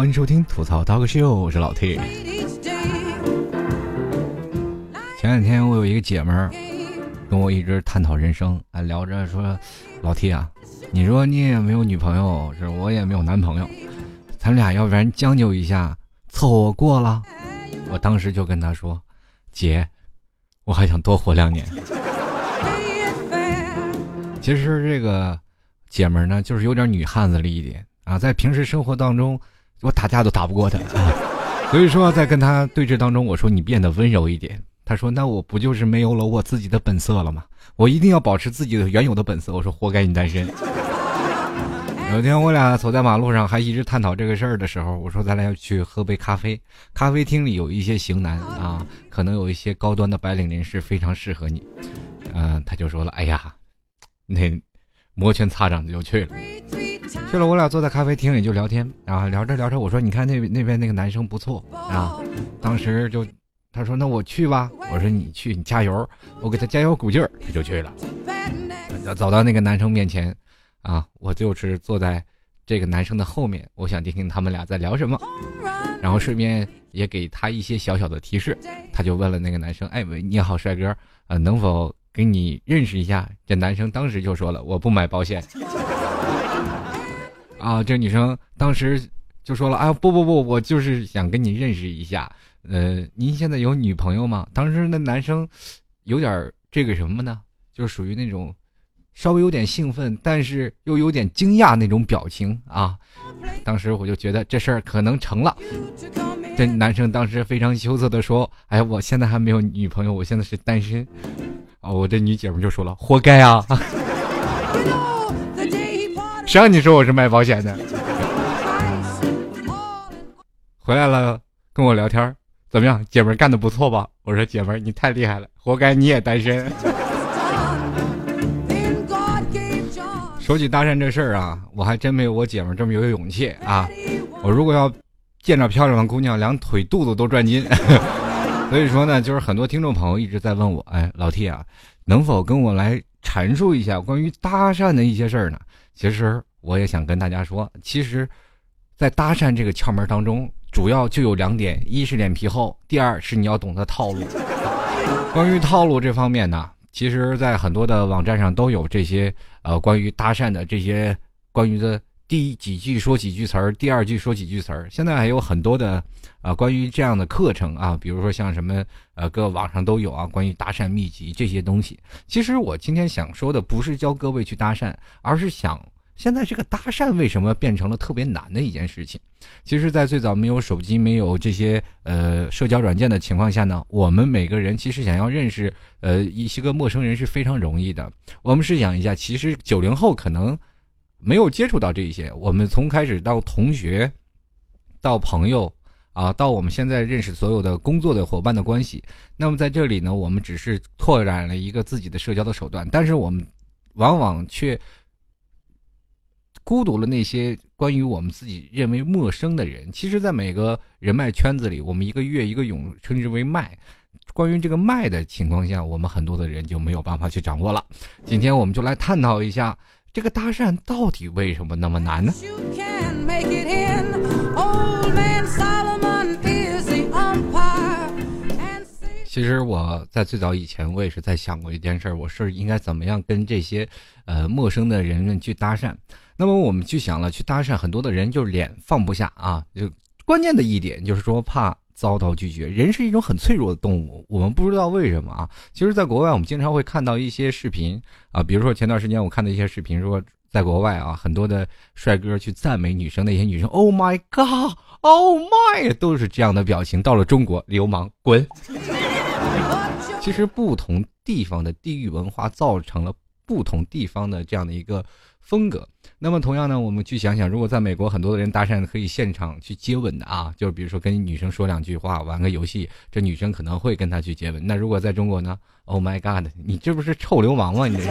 欢迎收听吐槽刀哥秀，我是老 T。前两天我有一个姐们儿跟我一直探讨人生，啊，聊着说，老 T 啊，你说你也没有女朋友，是我也没有男朋友，咱俩要不然将就一下，凑合过了。我当时就跟她说，姐，我还想多活两年。其实这个姐们儿呢，就是有点女汉子了一点啊，在平时生活当中，我打架都打不过他，所以说在跟他对峙当中，我说你变得温柔一点。他说那我不就是没有了我自己的本色了吗？我一定要保持自己的原有的本色。我说活该你单身。有一天我俩走在马路上，还一直探讨这个事儿的时候，我说咱俩要去喝杯咖啡。咖啡厅里有一些型男啊，可能有一些高端的白领人士非常适合你。嗯，他就说了，哎呀。那摩拳擦掌的就去了，去了。我俩坐在咖啡厅里就聊天，然后聊着聊着，我说：“你看那那边那个男生不错啊。”当时就他说：“那我去吧。”我说：“你去，你加油，我给他加油鼓劲儿。”他就去了，走到那个男生面前，啊，我就是坐在这个男生的后面，我想听听他们俩在聊什么，然后顺便也给他一些小小的提示。他就问了那个男生：“哎，你好，帅哥，呃，能否？”给你认识一下，这男生当时就说了：“我不买保险。”啊，这女生当时就说了：“啊，不不不，我就是想跟你认识一下。呃，您现在有女朋友吗？”当时那男生有点这个什么呢？就属于那种稍微有点兴奋，但是又有点惊讶那种表情啊。当时我就觉得这事儿可能成了。这男生当时非常羞涩的说：“哎，我现在还没有女朋友，我现在是单身。”哦，我这女姐们就说了：“活该啊！谁让你说我是卖保险的？”回来了，跟我聊天，怎么样？姐们干的不错吧？我说：“姐们，你太厉害了，活该你也单身。”说起搭讪这事儿啊，我还真没有我姐们这么有勇气啊！我如果要见着漂亮的姑娘，两腿肚子都转筋。所以说呢，就是很多听众朋友一直在问我，哎，老 T 啊，能否跟我来阐述一下关于搭讪的一些事儿呢？其实我也想跟大家说，其实，在搭讪这个窍门当中，主要就有两点：一是脸皮厚，第二是你要懂得套路。关于套路这方面呢，其实，在很多的网站上都有这些呃关于搭讪的这些关于的。第几句说几句词儿，第二句说几句词儿。现在还有很多的，啊，关于这样的课程啊，比如说像什么，呃，各网上都有啊，关于搭讪秘籍这些东西。其实我今天想说的不是教各位去搭讪，而是想，现在这个搭讪为什么变成了特别难的一件事情？其实，在最早没有手机、没有这些呃社交软件的情况下呢，我们每个人其实想要认识呃一些个陌生人是非常容易的。我们试想一下，其实九零后可能。没有接触到这一些，我们从开始到同学，到朋友，啊，到我们现在认识所有的工作的伙伴的关系。那么在这里呢，我们只是拓展了一个自己的社交的手段，但是我们往往却孤独了那些关于我们自己认为陌生的人。其实，在每个人脉圈子里，我们一个月一个勇称之为脉。关于这个脉的情况下，我们很多的人就没有办法去掌握了。今天我们就来探讨一下。这个搭讪到底为什么那么难呢？其实我在最早以前，我也是在想过一件事，我是应该怎么样跟这些呃陌生的人们去搭讪。那么我们去想了，去搭讪，很多的人就是脸放不下啊，就关键的一点就是说怕。遭到拒绝，人是一种很脆弱的动物。我们不知道为什么啊。其实，在国外，我们经常会看到一些视频啊，比如说前段时间我看的一些视频，说在国外啊，很多的帅哥去赞美女生，那些女生，Oh my God，Oh my，都是这样的表情。到了中国，流氓滚。其实，不同地方的地域文化造成了不同地方的这样的一个。风格。那么同样呢，我们去想想，如果在美国很多的人搭讪可以现场去接吻的啊，就是比如说跟女生说两句话，玩个游戏，这女生可能会跟他去接吻。那如果在中国呢？Oh my god，你这不是臭流氓吗？你这是。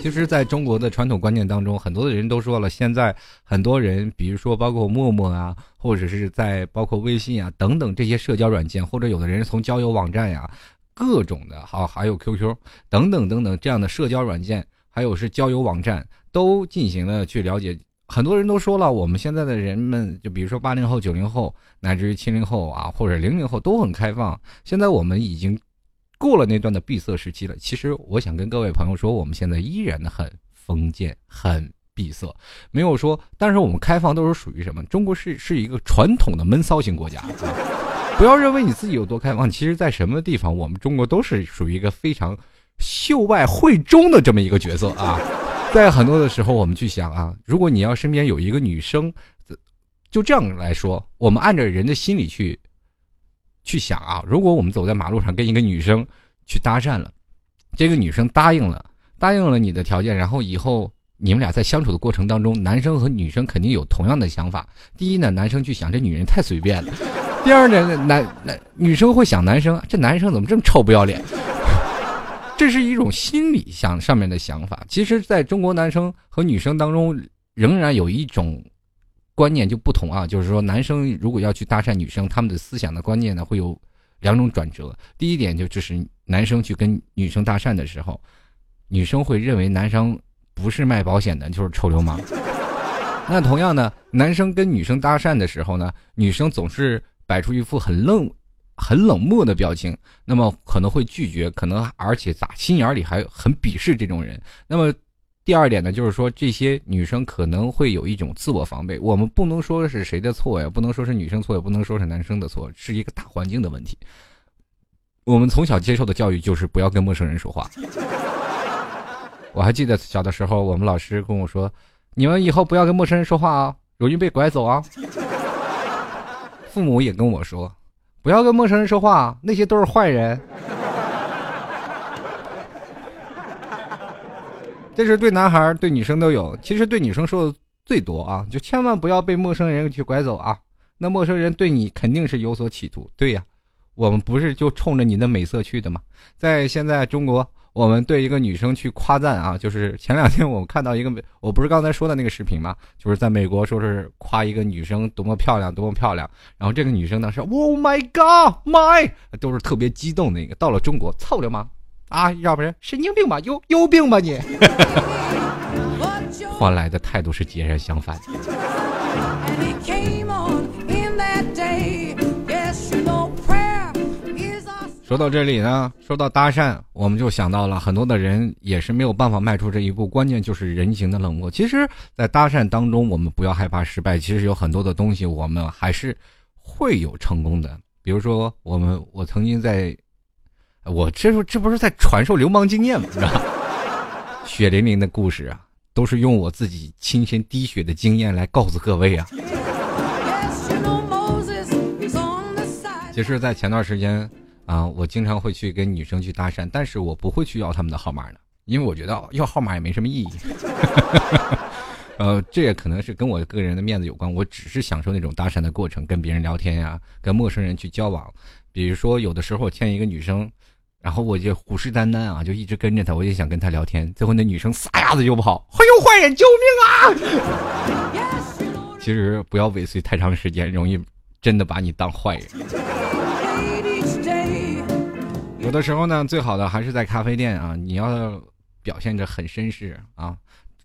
其实，在中国的传统观念当中，很多的人都说了，现在很多人，比如说包括陌陌啊，或者是在包括微信啊等等这些社交软件，或者有的人从交友网站呀，各种的，好还有 QQ 等等等等这样的社交软件。还有是交友网站都进行了去了解很多人都说了，我们现在的人们，就比如说八零后、九零后，乃至于七零后啊，或者零零后都很开放。现在我们已经过了那段的闭塞时期了。其实我想跟各位朋友说，我们现在依然的很封建、很闭塞，没有说。但是我们开放都是属于什么？中国是是一个传统的闷骚型国家。不要认为你自己有多开放，其实在什么地方，我们中国都是属于一个非常秀外慧中的这么一个角色啊。在很多的时候，我们去想啊，如果你要身边有一个女生，就这样来说，我们按照人的心理去去想啊，如果我们走在马路上跟一个女生去搭讪了，这个女生答应了，答应了你的条件，然后以后你们俩在相处的过程当中，男生和女生肯定有同样的想法。第一呢，男生去想这女人太随便了；第二呢，男男女生会想男生这男生怎么这么臭不要脸。这是一种心理想上面的想法。其实，在中国男生和女生当中，仍然有一种观念就不同啊，就是说，男生如果要去搭讪女生，他们的思想的观念呢，会有两种转折。第一点就就是男生去跟女生搭讪的时候，女生会认为男生不是卖保险的，就是臭流氓。那同样呢，男生跟女生搭讪的时候呢，女生总是摆出一副很愣。很冷漠的表情，那么可能会拒绝，可能而且打心眼里还很鄙视这种人。那么第二点呢，就是说这些女生可能会有一种自我防备。我们不能说是谁的错呀，不能说是女生错，也不能说是男生的错，是一个大环境的问题。我们从小接受的教育就是不要跟陌生人说话。我还记得小的时候，我们老师跟我说：“你们以后不要跟陌生人说话啊，容易被拐走啊。” 父母也跟我说。不要跟陌生人说话，那些都是坏人。这是对男孩、对女生都有。其实对女生说的最多啊，就千万不要被陌生人去拐走啊。那陌生人对你肯定是有所企图。对呀，我们不是就冲着你的美色去的吗？在现在中国。我们对一个女生去夸赞啊，就是前两天我看到一个，我不是刚才说的那个视频吗？就是在美国说是夸一个女生多么漂亮，多么漂亮。然后这个女生呢是 Oh my God，my 都是特别激动的一个。到了中国，操流氓啊，要不然神经病吧，有有病吧你？换来的态度是截然相反。说到这里呢，说到搭讪，我们就想到了很多的人也是没有办法迈出这一步，关键就是人情的冷漠。其实，在搭讪当中，我们不要害怕失败，其实有很多的东西我们还是会有成功的。比如说，我们我曾经在，我这这不是在传授流氓经验吗？是吧？血淋淋的故事啊，都是用我自己亲身滴血的经验来告诉各位啊。其实，在前段时间。啊，我经常会去跟女生去搭讪，但是我不会去要他们的号码的，因为我觉得要号码也没什么意义。呃，这也可能是跟我个人的面子有关，我只是享受那种搭讪的过程，跟别人聊天呀，跟陌生人去交往。比如说，有的时候我见一个女生，然后我就虎视眈眈啊，就一直跟着她，我也想跟她聊天。最后那女生撒丫子就跑，哎呦坏人，救命啊！其实不要尾随太长时间，容易真的把你当坏人。有的时候呢，最好的还是在咖啡店啊，你要表现着很绅士啊。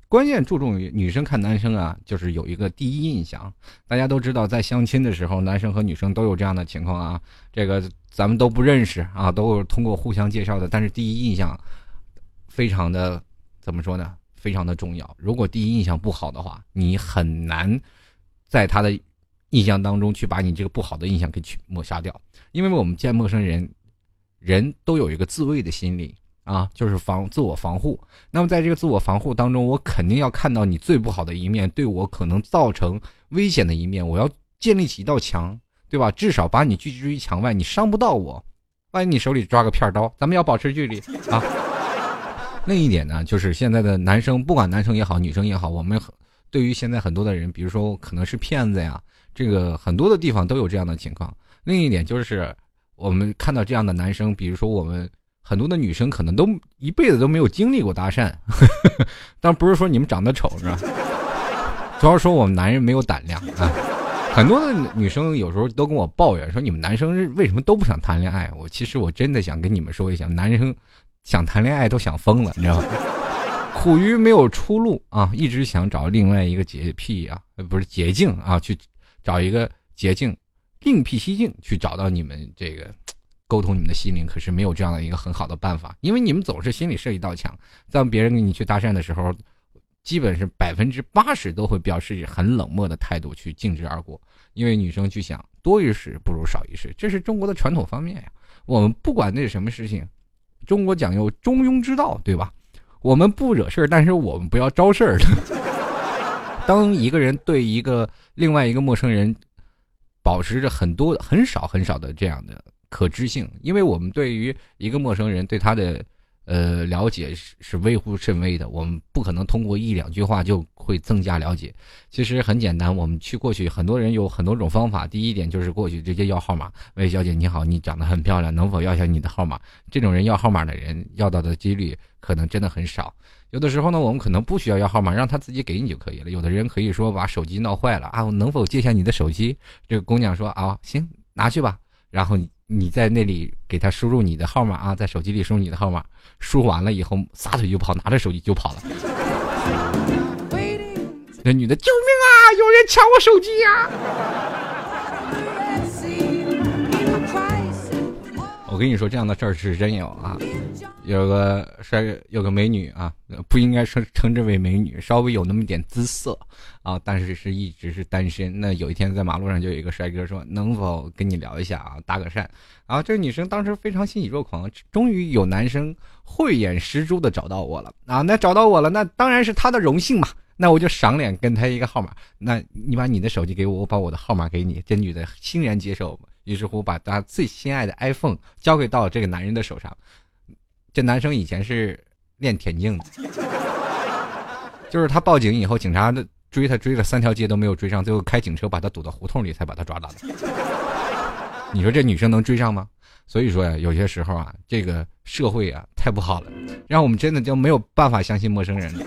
关键注重于女生看男生啊，就是有一个第一印象。大家都知道，在相亲的时候，男生和女生都有这样的情况啊。这个咱们都不认识啊，都是通过互相介绍的。但是第一印象非常的怎么说呢？非常的重要。如果第一印象不好的话，你很难在他的印象当中去把你这个不好的印象给去抹杀掉。因为我们见陌生人。人都有一个自卫的心理啊，就是防自我防护。那么在这个自我防护当中，我肯定要看到你最不好的一面，对我可能造成危险的一面，我要建立起一道墙，对吧？至少把你拒之于墙外，你伤不到我。万一你手里抓个片刀，咱们要保持距离啊。另一点呢，就是现在的男生，不管男生也好，女生也好，我们对于现在很多的人，比如说可能是骗子呀，这个很多的地方都有这样的情况。另一点就是。我们看到这样的男生，比如说我们很多的女生，可能都一辈子都没有经历过搭讪，但不是说你们长得丑是吧？主要说我们男人没有胆量啊。很多的女生有时候都跟我抱怨说，你们男生为什么都不想谈恋爱？我其实我真的想跟你们说一下，男生想谈恋爱都想疯了，你知道吗？苦于没有出路啊，一直想找另外一个捷辟啊，不是捷径啊，去找一个捷径，另辟蹊径去找到你们这个沟通你们的心灵，可是没有这样的一个很好的办法，因为你们总是心里设一道墙，当别人跟你去搭讪的时候，基本是百分之八十都会表示很冷漠的态度去径直而过，因为女生去想多一事不如少一事，这是中国的传统方面呀。我们不管那是什么事情，中国讲究中庸之道，对吧？我们不惹事儿，但是我们不要招事儿。当一个人对一个另外一个陌生人保持着很多很少很少的这样的可知性，因为我们对于一个陌生人对他的。呃，了解是是微乎甚微的，我们不可能通过一两句话就会增加了解。其实很简单，我们去过去，很多人有很多种方法。第一点就是过去直接要号码，喂，小姐你好，你长得很漂亮，能否要下你的号码？这种人要号码的人要到的几率可能真的很少。有的时候呢，我们可能不需要要号码，让他自己给你就可以了。有的人可以说把手机闹坏了啊，我能否借下你的手机？这个姑娘说啊，行，拿去吧。然后你在那里给他输入你的号码啊，在手机里输入你的号码。输完了以后，撒腿就跑，拿着手机就跑了。那女的，救命啊！有人抢我手机呀！我跟你说，这样的事儿是真有啊。有个帅，有个美女啊，不应该称称之为美女，稍微有那么点姿色啊，但是是一直是单身。那有一天在马路上就有一个帅哥说：“能否跟你聊一下啊，搭个讪？”然啊，这个女生当时非常欣喜若狂，终于有男生慧眼识珠的找到我了啊！那找到我了，那当然是他的荣幸嘛。那我就赏脸跟他一个号码，那你把你的手机给我，我把我的号码给你。这女的欣然接受，于是乎把她最心爱的 iPhone 交给到这个男人的手上。这男生以前是练田径的，就是他报警以后，警察的追他追了三条街都没有追上，最后开警车把他堵到胡同里才把他抓到的。你说这女生能追上吗？所以说呀，有些时候啊，这个社会啊太不好了，让我们真的就没有办法相信陌生人了。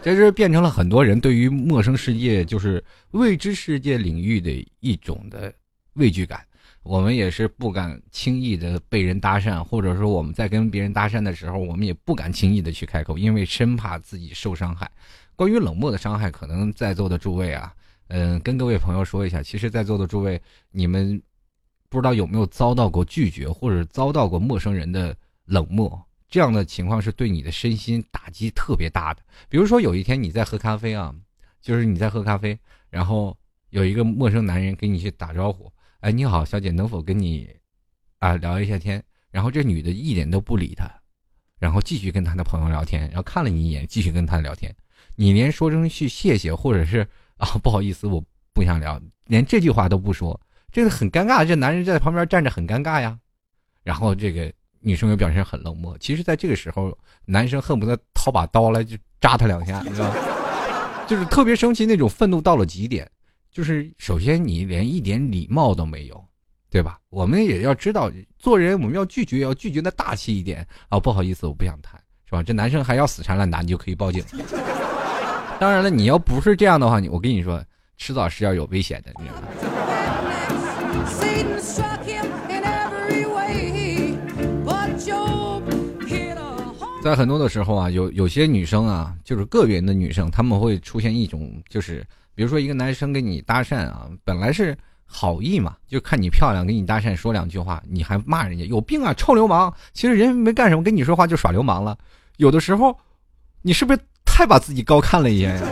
这是变成了很多人对于陌生世界，就是未知世界领域的一种的畏惧感。我们也是不敢轻易的被人搭讪，或者说我们在跟别人搭讪的时候，我们也不敢轻易的去开口，因为生怕自己受伤害。关于冷漠的伤害，可能在座的诸位啊，嗯，跟各位朋友说一下，其实，在座的诸位，你们不知道有没有遭到过拒绝，或者遭到过陌生人的冷漠，这样的情况是对你的身心打击特别大的。比如说有一天你在喝咖啡啊，就是你在喝咖啡，然后有一个陌生男人给你去打招呼。哎，你好，小姐，能否跟你啊聊一下天？然后这女的一点都不理他，然后继续跟他的朋友聊天，然后看了你一眼，继续跟他聊天。你连说声去谢谢，或者是啊不好意思，我不想聊，连这句话都不说，这个很尴尬。这男人在旁边站着很尴尬呀。然后这个女生又表现很冷漠。其实，在这个时候，男生恨不得掏把刀来就扎他两下，你知道吗 就是特别生气，那种愤怒到了极点。就是首先你连一点礼貌都没有，对吧？我们也要知道做人，我们要拒绝，要拒绝的大气一点啊！不好意思，我不想谈，是吧？这男生还要死缠烂打，你就可以报警。当然了，你要不是这样的话，你我跟你说，迟早是要有危险的，你知道吗？在很多的时候啊，有有些女生啊，就是个别的女生，她们会出现一种就是。比如说，一个男生跟你搭讪啊，本来是好意嘛，就看你漂亮，跟你搭讪说两句话，你还骂人家有病啊，臭流氓！其实人没干什么，跟你说话就耍流氓了。有的时候，你是不是太把自己高看了一眼呀？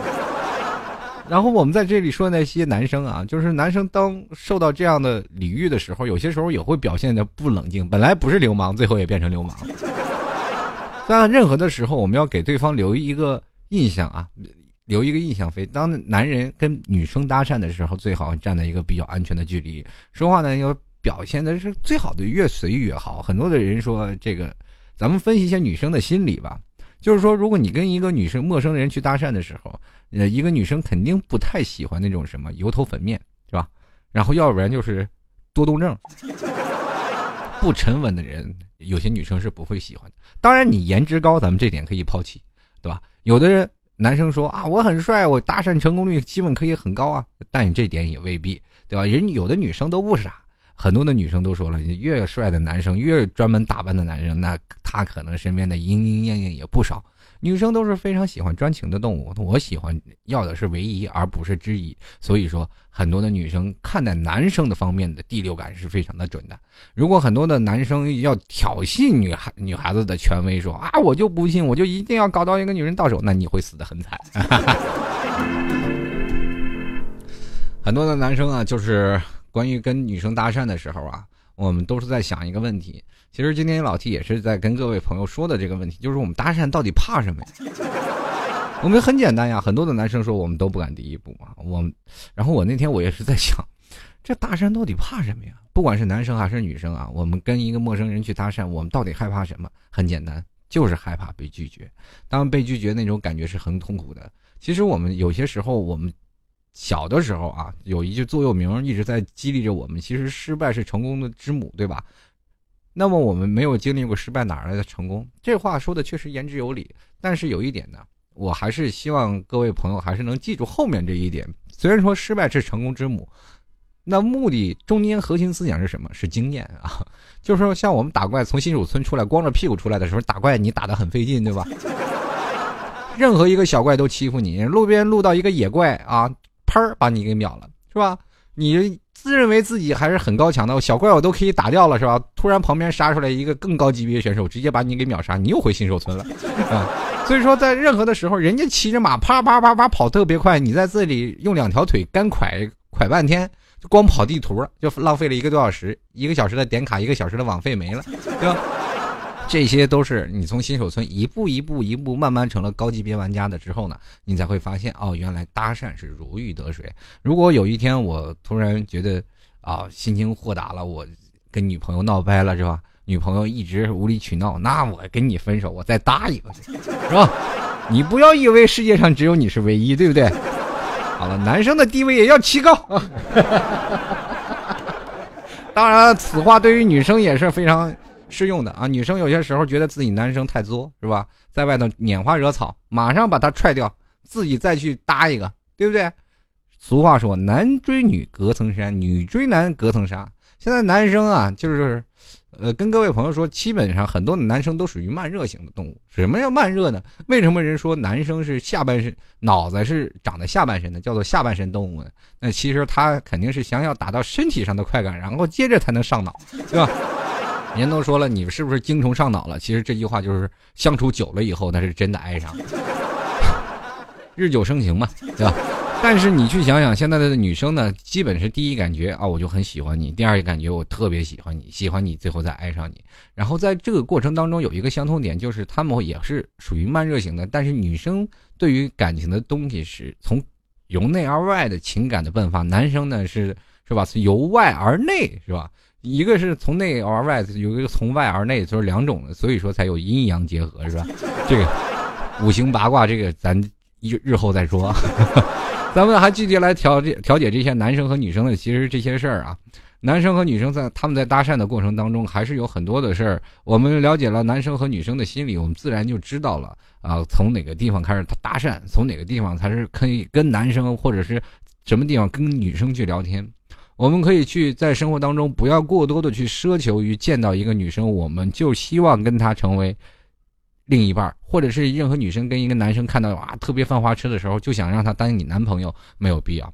然后我们在这里说那些男生啊，就是男生当受到这样的礼遇的时候，有些时候也会表现的不冷静，本来不是流氓，最后也变成流氓。在任何的时候，我们要给对方留一个印象啊。留一个印象飞。当男人跟女生搭讪的时候，最好站在一个比较安全的距离，说话呢要表现的是最好的，越随意越好。很多的人说这个，咱们分析一下女生的心理吧。就是说，如果你跟一个女生陌生人去搭讪的时候，呃，一个女生肯定不太喜欢那种什么油头粉面，是吧？然后要不然就是多动症，不沉稳的人，有些女生是不会喜欢的。当然，你颜值高，咱们这点可以抛弃，对吧？有的人。男生说啊，我很帅，我搭讪成功率基本可以很高啊，但你这点也未必，对吧？人有的女生都不傻，很多的女生都说了，越帅的男生，越专门打扮的男生，那他可能身边的莺莺燕燕也不少。女生都是非常喜欢专情的动物，我喜欢要的是唯一，而不是之一。所以说，很多的女生看待男生的方面的第六感是非常的准的。如果很多的男生要挑衅女孩女孩子的权威，说啊，我就不信，我就一定要搞到一个女人到手，那你会死得很惨。很多的男生啊，就是关于跟女生搭讪的时候啊，我们都是在想一个问题。其实今天老 T 也是在跟各位朋友说的这个问题，就是我们搭讪到底怕什么呀？我们很简单呀，很多的男生说我们都不敢第一步啊。我，然后我那天我也是在想，这搭讪到底怕什么呀？不管是男生还是女生啊，我们跟一个陌生人去搭讪，我们到底害怕什么？很简单，就是害怕被拒绝。当被拒绝那种感觉是很痛苦的。其实我们有些时候，我们小的时候啊，有一句座右铭一直在激励着我们：，其实失败是成功的之母，对吧？那么我们没有经历过失败，哪来的成功？这话说的确实言之有理。但是有一点呢，我还是希望各位朋友还是能记住后面这一点。虽然说失败是成功之母，那目的中间核心思想是什么？是经验啊。就是说，像我们打怪从新手村出来，光着屁股出来的时候，打怪你打的很费劲，对吧？任何一个小怪都欺负你，路边路到一个野怪啊，喷把你给秒了，是吧？你。自认为自己还是很高强的，小怪我都可以打掉了，是吧？突然旁边杀出来一个更高级别选手，直接把你给秒杀，你又回新手村了，啊！所以说，在任何的时候，人家骑着马啪啪啪啪跑特别快，你在这里用两条腿干蒯蒯半天，就光跑地图就浪费了一个多小时，一个小时的点卡，一个小时的网费没了，对吧？这些都是你从新手村一步一步一步慢慢成了高级别玩家的之后呢，你才会发现哦，原来搭讪是如鱼得水。如果有一天我突然觉得啊心情豁达了，我跟女朋友闹掰了是吧？女朋友一直无理取闹，那我跟你分手，我再搭一个是吧？你不要以为世界上只有你是唯一，对不对？好了，男生的地位也要提高。当然，此话对于女生也是非常。适用的啊，女生有些时候觉得自己男生太作，是吧？在外头拈花惹草，马上把他踹掉，自己再去搭一个，对不对？俗话说，男追女隔层山，女追男隔层纱。现在男生啊，就是，呃，跟各位朋友说，基本上很多男生都属于慢热型的动物。什么叫慢热呢？为什么人说男生是下半身脑子是长在下半身的，叫做下半身动物呢？那其实他肯定是想要达到身体上的快感，然后接着才能上脑，对吧？人都说了，你是不是精虫上脑了？其实这句话就是相处久了以后，那是真的爱上，日久生情嘛，对吧？但是你去想想，现在的女生呢，基本是第一感觉啊，我就很喜欢你；第二感觉，我特别喜欢你，喜欢你，最后再爱上你。然后在这个过程当中，有一个相通点，就是他们也是属于慢热型的。但是女生对于感情的东西是从由内而外的情感的迸发，男生呢是是吧？是由外而内，是吧？一个是从内而外，有一个从外而内，就是两种的，所以说才有阴阳结合，是吧？这个五行八卦，这个咱日日后再说。咱们还具体来调解调解这些男生和女生的，其实这些事儿啊，男生和女生在他们在搭讪的过程当中，还是有很多的事儿。我们了解了男生和女生的心理，我们自然就知道了啊，从哪个地方开始搭讪，从哪个地方才是可以跟男生或者是什么地方跟女生去聊天。我们可以去在生活当中不要过多的去奢求于见到一个女生，我们就希望跟她成为另一半，或者是任何女生跟一个男生看到啊特别犯花痴的时候，就想让他当你男朋友，没有必要，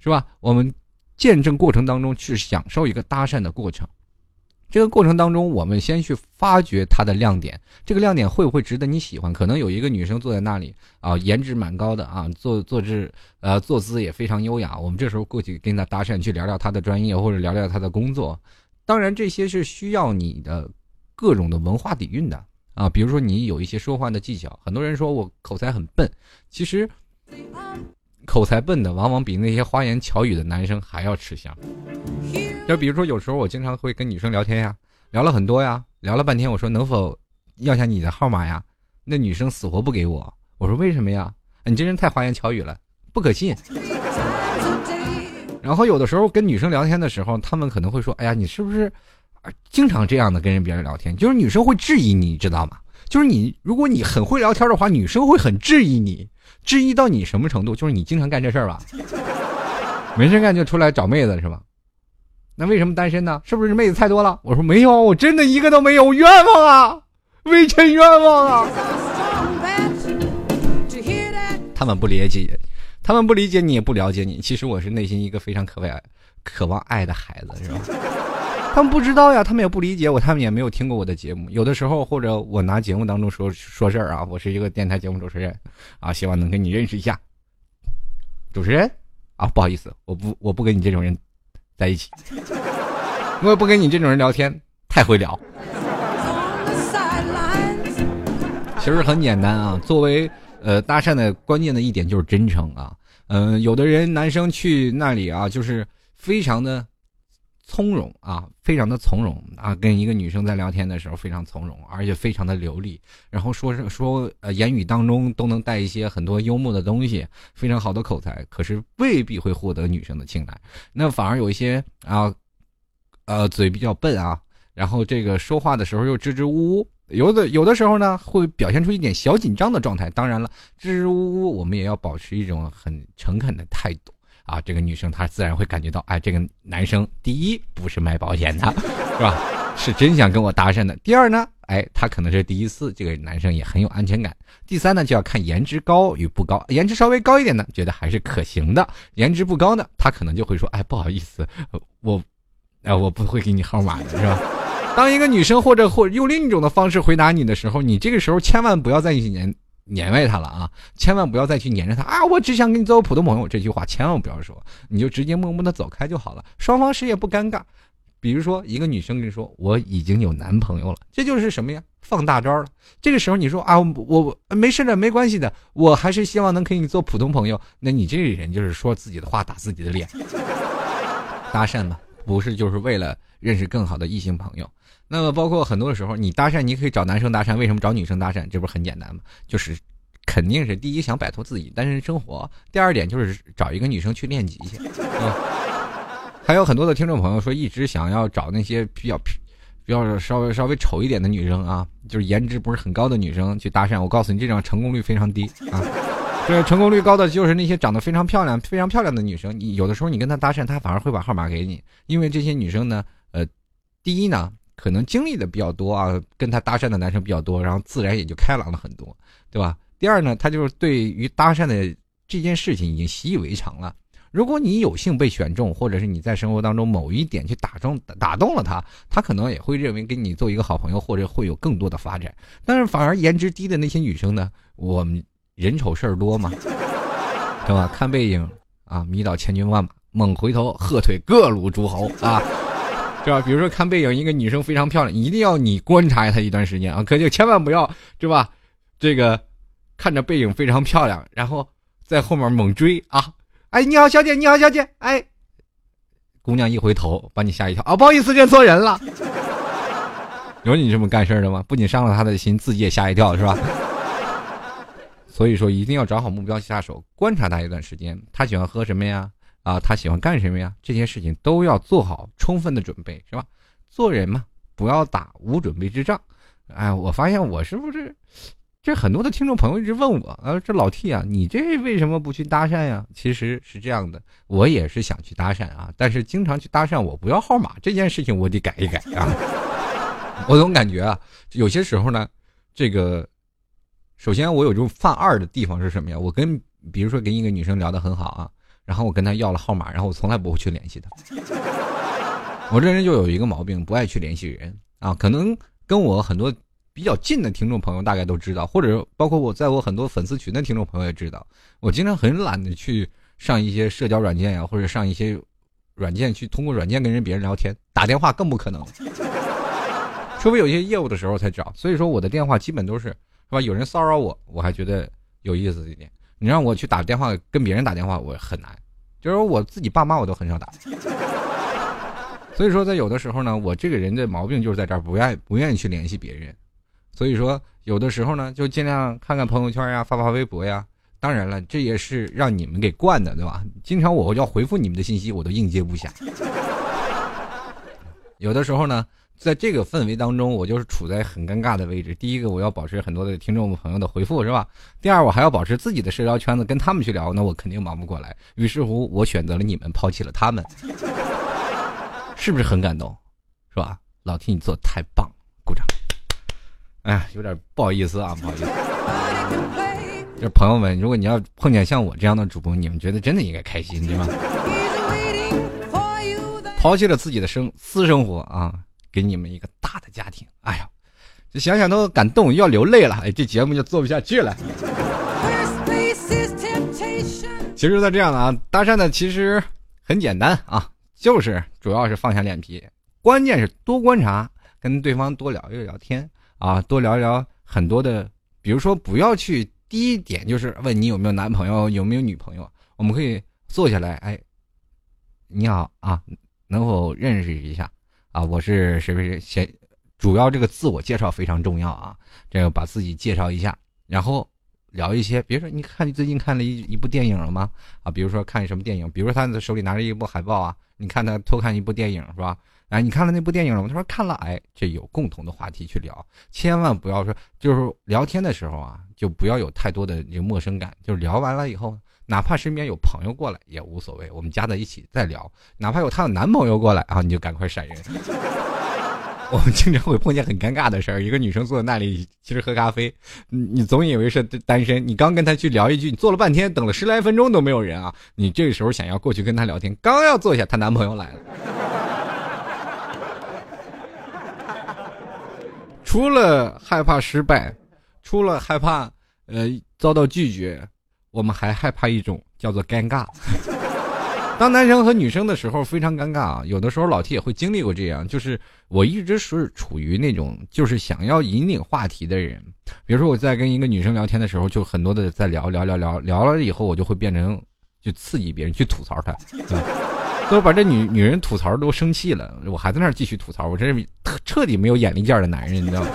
是吧？我们见证过程当中去享受一个搭讪的过程。这个过程当中，我们先去发掘它的亮点。这个亮点会不会值得你喜欢？可能有一个女生坐在那里啊，颜值蛮高的啊，坐坐姿呃坐姿也非常优雅。我们这时候过去跟她搭讪，去聊聊她的专业或者聊聊她的工作。当然，这些是需要你的各种的文化底蕴的啊。比如说，你有一些说话的技巧。很多人说我口才很笨，其实口才笨的往往比那些花言巧语的男生还要吃香。就比如说，有时候我经常会跟女生聊天呀，聊了很多呀，聊了半天，我说能否要下你的号码呀？那女生死活不给我。我说为什么呀？你这人太花言巧语了，不可信。然后有的时候跟女生聊天的时候，他们可能会说：“哎呀，你是不是经常这样的跟人别人聊天？”就是女生会质疑你，知道吗？就是你，如果你很会聊天的话，女生会很质疑你，质疑到你什么程度？就是你经常干这事儿吧？没事干就出来找妹子是吧？那为什么单身呢？是不是妹子太多了？我说没有，我真的一个都没有，冤枉啊，微臣冤枉啊！他们不理解，他们不理解你，也不了解你。其实我是内心一个非常渴望、渴望爱的孩子，是吧？他们不知道呀，他们也不理解我，他们也没有听过我的节目。有的时候，或者我拿节目当中说说事儿啊，我是一个电台节目主持人啊，希望能跟你认识一下。主持人啊，不好意思，我不我不跟你这种人在一起，我也不跟你这种人聊天，太会聊。其实很简单啊，作为呃搭讪的关键的一点就是真诚啊。嗯，有的人男生去那里啊，就是非常的。从容啊，非常的从容。啊，跟一个女生在聊天的时候非常从容，而且非常的流利，然后说说呃言语当中都能带一些很多幽默的东西，非常好的口才，可是未必会获得女生的青睐，那反而有一些啊，呃嘴比较笨啊，然后这个说话的时候又支支吾吾，有的有的时候呢会表现出一点小紧张的状态，当然了，支支吾吾我们也要保持一种很诚恳的态度。啊，这个女生她自然会感觉到，哎，这个男生第一不是卖保险的，是吧？是真想跟我搭讪的。第二呢，哎，他可能是第一次，这个男生也很有安全感。第三呢，就要看颜值高与不高，颜值稍微高一点的，觉得还是可行的；颜值不高呢，他可能就会说，哎，不好意思，我，哎，我不会给你号码的，是吧？当一个女生或者或用另一种的方式回答你的时候，你这个时候千万不要再年。黏歪他了啊！千万不要再去黏着他啊！我只想跟你做普通朋友，这句话千万不要说，你就直接默默的走开就好了，双方谁也不尴尬。比如说，一个女生跟你说我已经有男朋友了，这就是什么呀？放大招了。这个时候你说啊，我没事的，没关系的，我还是希望能跟你做普通朋友。那你这个人就是说自己的话打自己的脸。搭讪嘛，不是就是为了认识更好的异性朋友。那么，包括很多的时候，你搭讪，你可以找男生搭讪，为什么找女生搭讪？这不是很简单吗？就是肯定是第一想摆脱自己单身生活，第二点就是找一个女生去练级去。啊，还有很多的听众朋友说，一直想要找那些比较比较稍微稍微丑一点的女生啊，就是颜值不是很高的女生去搭讪。我告诉你，这种成功率非常低啊。这成功率高的就是那些长得非常漂亮、非常漂亮的女生。你有的时候你跟她搭讪，她反而会把号码给你，因为这些女生呢，呃，第一呢。可能经历的比较多啊，跟他搭讪的男生比较多，然后自然也就开朗了很多，对吧？第二呢，他就是对于搭讪的这件事情已经习以为常了。如果你有幸被选中，或者是你在生活当中某一点去打中打动了他，他可能也会认为跟你做一个好朋友，或者会有更多的发展。但是反而颜值低的那些女生呢，我们人丑事儿多嘛，对吧？看背影啊，迷倒千军万马；猛回头，喝退各路诸侯啊。是吧？比如说看背影，一个女生非常漂亮，一定要你观察她一段时间啊，可就千万不要，是吧？这个看着背影非常漂亮，然后在后面猛追啊！哎，你好，小姐，你好，小姐，哎，姑娘一回头把你吓一跳啊！不好意思，认错人了。有你这么干事的吗？不仅伤了他的心，自己也吓一跳，是吧？所以说，一定要找好目标下手，观察他一段时间。他喜欢喝什么呀？啊，他喜欢干什么呀？这些事情都要做好充分的准备，是吧？做人嘛，不要打无准备之仗。哎，我发现我是不是这很多的听众朋友一直问我，啊，这老 T 啊，你这为什么不去搭讪呀？其实是这样的，我也是想去搭讪啊，但是经常去搭讪我不要号码这件事情，我得改一改啊。我总感觉啊，有些时候呢，这个首先我有这种犯二的地方是什么呀？我跟比如说跟一个女生聊得很好啊。然后我跟他要了号码，然后我从来不会去联系他。我这人就有一个毛病，不爱去联系人啊。可能跟我很多比较近的听众朋友大概都知道，或者包括我在我很多粉丝群的听众朋友也知道，我经常很懒得去上一些社交软件呀，或者上一些软件去通过软件跟人别人聊天，打电话更不可能，除非有一些业务的时候才找。所以说我的电话基本都是是吧？有人骚扰我，我还觉得有意思一点。你让我去打电话跟别人打电话，我很难，就是我自己爸妈我都很少打。所以说，在有的时候呢，我这个人的毛病就是在这儿，不愿不愿意去联系别人。所以说，有的时候呢，就尽量看看朋友圈呀，发发微博呀。当然了，这也是让你们给惯的，对吧？经常我要回复你们的信息，我都应接不暇。有的时候呢。在这个氛围当中，我就是处在很尴尬的位置。第一个，我要保持很多的听众朋友的回复，是吧？第二，我还要保持自己的社交圈子，跟他们去聊，那我肯定忙不过来。于是乎，我选择了你们，抛弃了他们，是不是很感动？是吧？老替你做的太棒，鼓掌！哎，有点不好意思啊，不好意思。就是朋友们，如果你要碰见像我这样的主播，你们觉得真的应该开心，对吗？抛弃了自己的生私生活啊，给你们一个大的家庭。哎呀，这想想都感动，要流泪了。哎，这节目就做不下去了。其实，在这样的啊，搭讪呢，其实很简单啊，就是主要是放下脸皮，关键是多观察，跟对方多聊一聊天啊，多聊聊很多的，比如说不要去第一点就是问你有没有男朋友，有没有女朋友，我们可以坐下来，哎，你好啊。能否认识一下啊？我是谁谁谁，先主要这个自我介绍非常重要啊。这个把自己介绍一下，然后聊一些，比如说你看你最近看了一一部电影了吗？啊，比如说看什么电影？比如说他手里拿着一部海报啊，你看他偷看一部电影是吧？哎，你看了那部电影了吗？他说看了，哎，这有共同的话题去聊，千万不要说就是聊天的时候啊，就不要有太多的这个陌生感，就是聊完了以后。哪怕身边有朋友过来也无所谓，我们加在一起再聊。哪怕有她的男朋友过来啊，你就赶快闪人。我们经常会碰见很尴尬的事儿，一个女生坐在那里，其实喝咖啡，你总以为是单身，你刚跟她去聊一句，你坐了半天，等了十来分钟都没有人啊，你这个时候想要过去跟她聊天，刚要坐下，她男朋友来了。除了害怕失败，除了害怕呃遭到拒绝。我们还害怕一种叫做尴尬。当男生和女生的时候非常尴尬啊，有的时候老 T 也会经历过这样，就是我一直是处于那种就是想要引领话题的人。比如说我在跟一个女生聊天的时候，就很多的在聊聊聊聊聊了以后，我就会变成就刺激别人去吐槽她，都把这女女人吐槽都生气了，我还在那儿继续吐槽，我真是彻底没有眼力见的男人，你知道吗？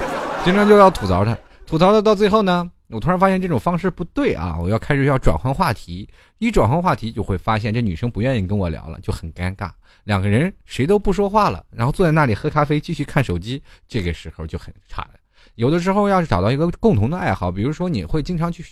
经常就要吐槽她，吐槽的到最后呢。我突然发现这种方式不对啊！我要开始要转换话题，一转换话题就会发现这女生不愿意跟我聊了，就很尴尬。两个人谁都不说话了，然后坐在那里喝咖啡，继续看手机，这个时候就很差了。有的时候要是找到一个共同的爱好，比如说你会经常去，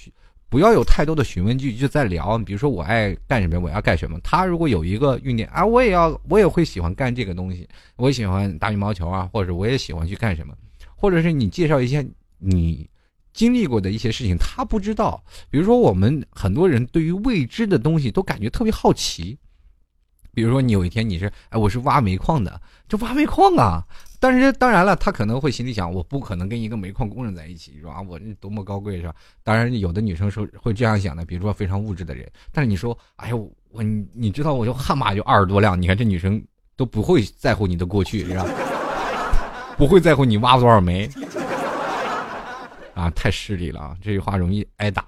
不要有太多的询问句，就在聊。比如说我爱干什么，我要干什么。他如果有一个运点啊，我也要，我也会喜欢干这个东西，我喜欢打羽毛球啊，或者我也喜欢去干什么，或者是你介绍一下你。经历过的一些事情，他不知道。比如说，我们很多人对于未知的东西都感觉特别好奇。比如说，你有一天你是，哎，我是挖煤矿的，就挖煤矿啊。但是当然了，他可能会心里想，我不可能跟一个煤矿工人在一起，是吧？我这多么高贵，是吧？当然，有的女生是会这样想的，比如说非常物质的人。但是你说，哎呦，我你你知道，我就悍马就二十多辆，你看这女生都不会在乎你的过去，是吧？不会在乎你挖多少煤。啊，太势利了啊！这句话容易挨打。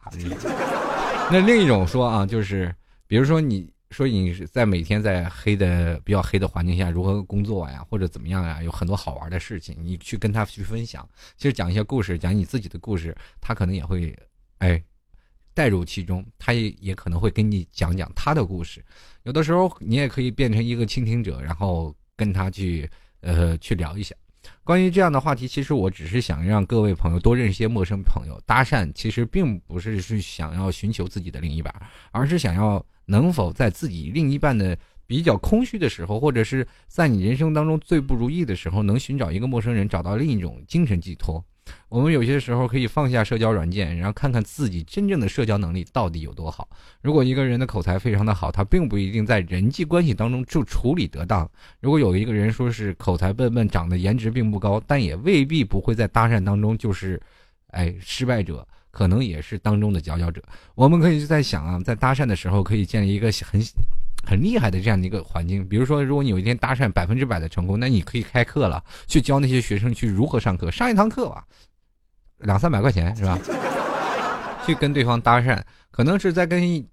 那另一种说啊，就是比如说你说你在每天在黑的比较黑的环境下如何工作呀，或者怎么样呀，有很多好玩的事情，你去跟他去分享。其实讲一些故事，讲你自己的故事，他可能也会哎带入其中，他也也可能会跟你讲讲他的故事。有的时候你也可以变成一个倾听者，然后跟他去呃去聊一下。关于这样的话题，其实我只是想让各位朋友多认识些陌生朋友。搭讪其实并不是是想要寻求自己的另一半，而是想要能否在自己另一半的比较空虚的时候，或者是在你人生当中最不如意的时候，能寻找一个陌生人，找到另一种精神寄托。我们有些时候可以放下社交软件，然后看看自己真正的社交能力到底有多好。如果一个人的口才非常的好，他并不一定在人际关系当中就处理得当。如果有一个人说是口才笨笨，长得颜值并不高，但也未必不会在搭讪当中就是，哎，失败者，可能也是当中的佼佼者。我们可以在想啊，在搭讪的时候可以建立一个很。很厉害的这样的一个环境，比如说，如果你有一天搭讪百分之百的成功，那你可以开课了，去教那些学生去如何上课。上一堂课吧，两三百块钱是吧？去跟对方搭讪，可能是在跟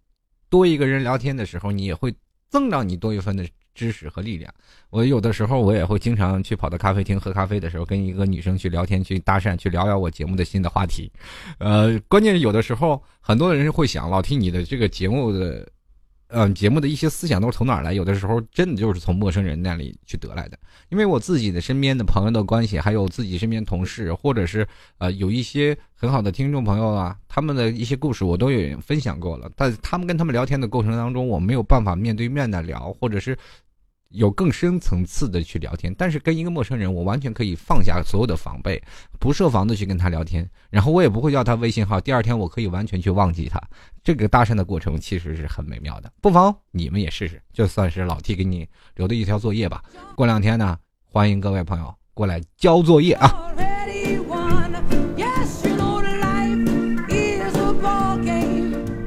多一个人聊天的时候，你也会增长你多一份的知识和力量。我有的时候我也会经常去跑到咖啡厅喝咖啡的时候，跟一个女生去聊天，去搭讪，去聊聊我节目的新的话题。呃，关键是有的时候很多人会想，老听你的这个节目的。嗯，节目的一些思想都是从哪儿来？有的时候真的就是从陌生人那里去得来的。因为我自己的身边的朋友的关系，还有自己身边同事，或者是呃有一些很好的听众朋友啊，他们的一些故事我都有分享过了。但他们跟他们聊天的过程当中，我没有办法面对面的聊，或者是有更深层次的去聊天。但是跟一个陌生人，我完全可以放下所有的防备，不设防的去跟他聊天，然后我也不会要他微信号。第二天我可以完全去忘记他。这个搭讪的过程其实是很美妙的，不妨你们也试试，就算是老 T 给你留的一条作业吧。过两天呢，欢迎各位朋友过来交作业啊。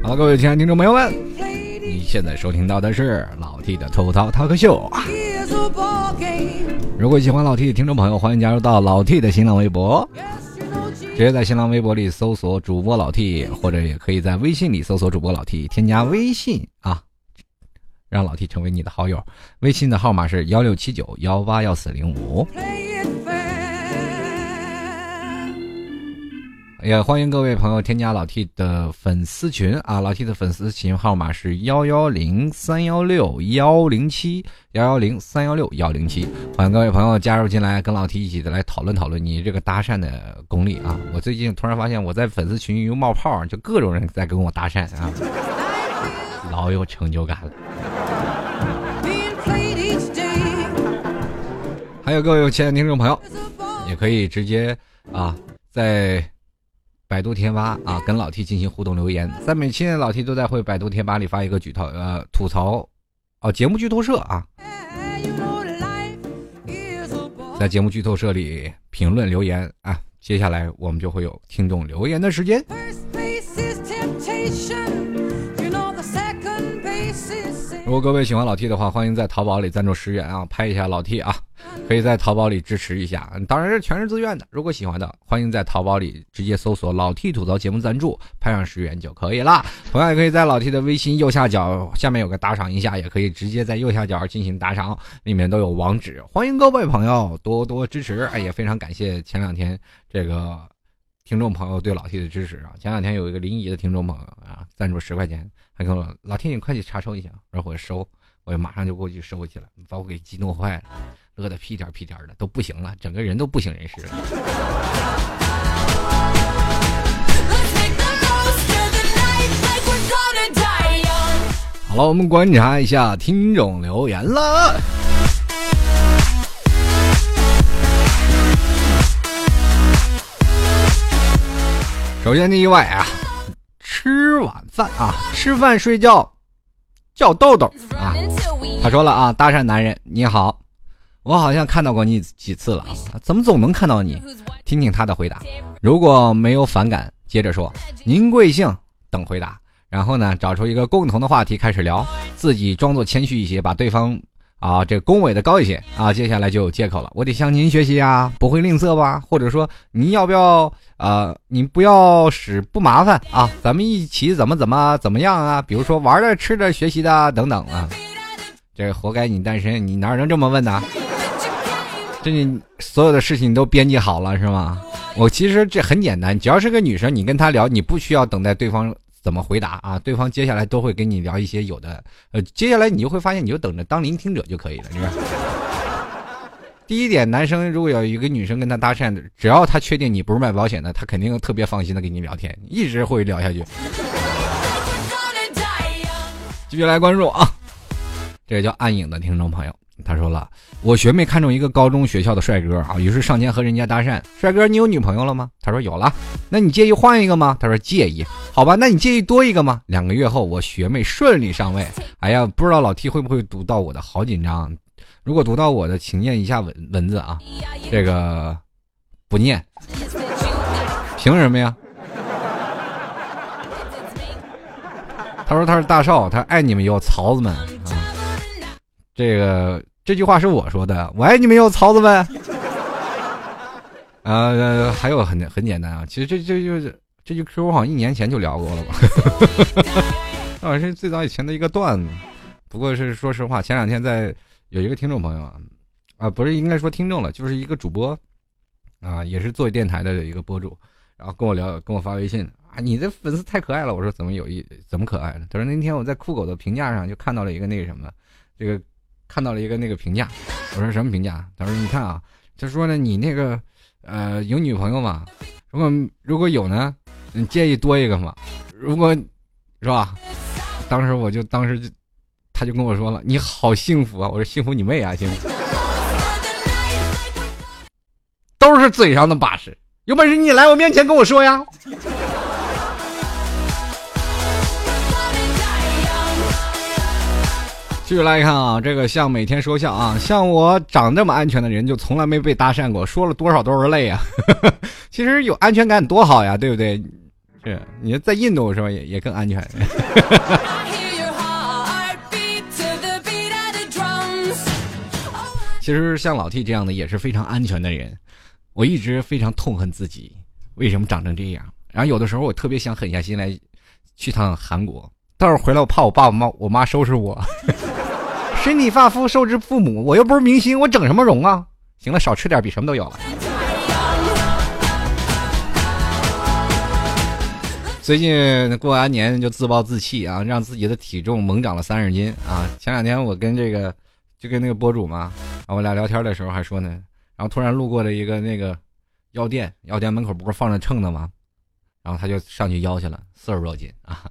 好，各位亲爱的听众朋友们，你现在收听到的是老 T 的吐槽 talk 秀。如果喜欢老 T 的听众朋友，欢迎加入到老 T 的新浪微博，直接在新浪微博里搜索主播老 T，或者也可以在微信里搜索主播老 T，添加微信啊，让老 T 成为你的好友。微信的号码是幺六七九幺八幺四零五。也欢迎各位朋友添加老 T 的粉丝群啊！老 T 的粉丝群号码是幺幺零三幺六幺零七幺幺零三幺六幺零七，欢迎各位朋友加入进来，跟老 T 一起的来讨论讨论你这个搭讪的功力啊！我最近突然发现我在粉丝群又冒泡，就各种人在跟我搭讪啊，老有成就感了。还有各位亲爱的听众朋友，也可以直接啊在。百度贴吧啊，跟老 T 进行互动留言，在每期的老 T 都在会百度贴吧里发一个举头呃吐槽，哦节目剧透社啊，在节目剧透社里评论留言啊，接下来我们就会有听众留言的时间。如果各位喜欢老 T 的话，欢迎在淘宝里赞助十元啊，拍一下老 T 啊。可以在淘宝里支持一下，当然是全是自愿的。如果喜欢的，欢迎在淘宝里直接搜索“老 T 吐槽节目赞助”，拍上十元就可以了。同样也可以在老 T 的微信右下角下面有个打赏一下，也可以直接在右下角进行打赏，里面都有网址。欢迎各位朋友多多支持，哎，也非常感谢前两天这个听众朋友对老 T 的支持啊。前两天有一个临沂的听众朋友啊，赞助十块钱，还跟我老天你快去查收一下，然后我收，我就马上就过去收去了，把我给激怒坏了。乐得屁颠屁颠的，都不行了，整个人都不省人事了。好了，我们观察一下听众留言了。首先第一位啊，吃晚饭啊，吃饭睡觉叫豆豆啊。他说了啊，搭讪男人你好。我好像看到过你几次了，怎么总能看到你？听听他的回答，如果没有反感，接着说您贵姓等回答，然后呢找出一个共同的话题开始聊，自己装作谦虚一些，把对方啊这恭维的高一些啊，接下来就有借口了，我得向您学习啊，不会吝啬吧？或者说您要不要啊？您不要使不麻烦啊？咱们一起怎么怎么怎么样啊？比如说玩的、吃的、学习的等等啊，这活该你单身，你哪能这么问呢？这你所有的事情都编辑好了是吗？我其实这很简单，只要是个女生，你跟她聊，你不需要等待对方怎么回答啊，对方接下来都会跟你聊一些有的，呃，接下来你就会发现，你就等着当聆听者就可以了，是吧？第一点，男生如果有一个女生跟他搭讪，只要他确定你不是卖保险的，他肯定特别放心的跟你聊天，一直会聊下去。继续来关注啊，这个叫暗影的听众朋友。他说了，我学妹看中一个高中学校的帅哥啊，于是上前和人家搭讪。帅哥，你有女朋友了吗？他说有了。那你介意换一个吗？他说介意。好吧，那你介意多一个吗？两个月后，我学妹顺利上位。哎呀，不知道老 T 会不会读到我的，好紧张。如果读到我的，请念一下文文字啊。这个不念，凭什么呀？他说他是大少，他爱你们哟，曹子们啊。这个这句话是我说的，我爱你们哟，曹子们。呃，还有很很简单啊，其实这这就是这句 Q 我好像一年前就聊过了吧？好 像是最早以前的一个段子，不过是说实话，前两天在有一个听众朋友啊，啊不是应该说听众了，就是一个主播啊，也是做电台的一个博主，然后跟我聊，跟我发微信啊，你的粉丝太可爱了。我说怎么有意怎么可爱了？他说那天我在酷狗的评价上就看到了一个那个什么，这个。看到了一个那个评价，我说什么评价？他说你看啊，他说呢你那个呃有女朋友吗？如果如果有呢，你介意多一个吗？如果是吧？当时我就当时就，他就跟我说了：“你好幸福啊！”我说：“幸福你妹啊，幸福！都是嘴上的把式，有本事你来我面前跟我说呀！”继续来看啊，这个像每天说笑啊，像我长这么安全的人，就从来没被搭讪过，说了多少都是泪啊。其实有安全感多好呀，对不对？是，你在印度是吧？也也更安全。其实像老 T 这样的也是非常安全的人，我一直非常痛恨自己为什么长成这样。然后有的时候我特别想狠下心来去趟韩国，到时候回来我怕我爸我妈我妈收拾我。身体发肤受之父母，我又不是明星，我整什么容啊？行了，少吃点，比什么都有了。最近过完年就自暴自弃啊，让自己的体重猛长了三十斤啊！前两天我跟这个就跟那个博主嘛，我俩聊天的时候还说呢，然后突然路过了一个那个药店，药店门口不是放着秤的吗？然后他就上去腰去了，四十多斤啊，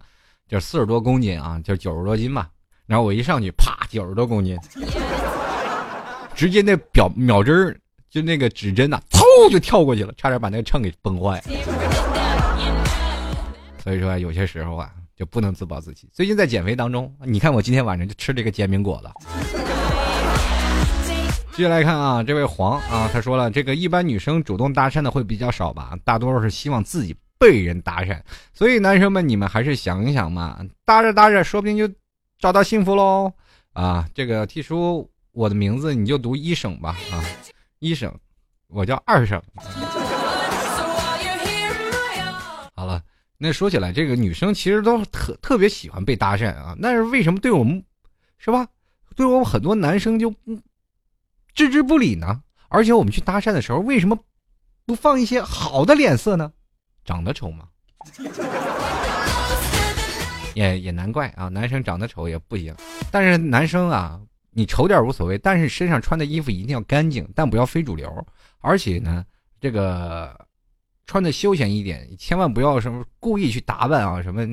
就四十多公斤啊，就九十多斤吧。然后我一上去，啪，九十多公斤，直接那表秒针儿就那个指针呐，嗖就跳过去了，差点把那个秤给崩坏。所以说有些时候啊，就不能自暴自弃。最近在减肥当中，你看我今天晚上就吃这个煎饼果子。继续来看啊，这位黄啊，他说了，这个一般女生主动搭讪的会比较少吧，大多数是希望自己被人搭讪。所以男生们，你们还是想一想嘛，搭着搭着，说不定就找到幸福喽。啊，这个提出我的名字，你就读一省吧。啊，一省，我叫二省。好了。那说起来，这个女生其实都特特别喜欢被搭讪啊，但是为什么对我们，是吧？对我们很多男生就置之不理呢？而且我们去搭讪的时候，为什么不放一些好的脸色呢？长得丑吗？也也难怪啊，男生长得丑也不行。但是男生啊，你丑点无所谓，但是身上穿的衣服一定要干净，但不要非主流。而且呢，这个。穿的休闲一点，千万不要什么故意去打扮啊，什么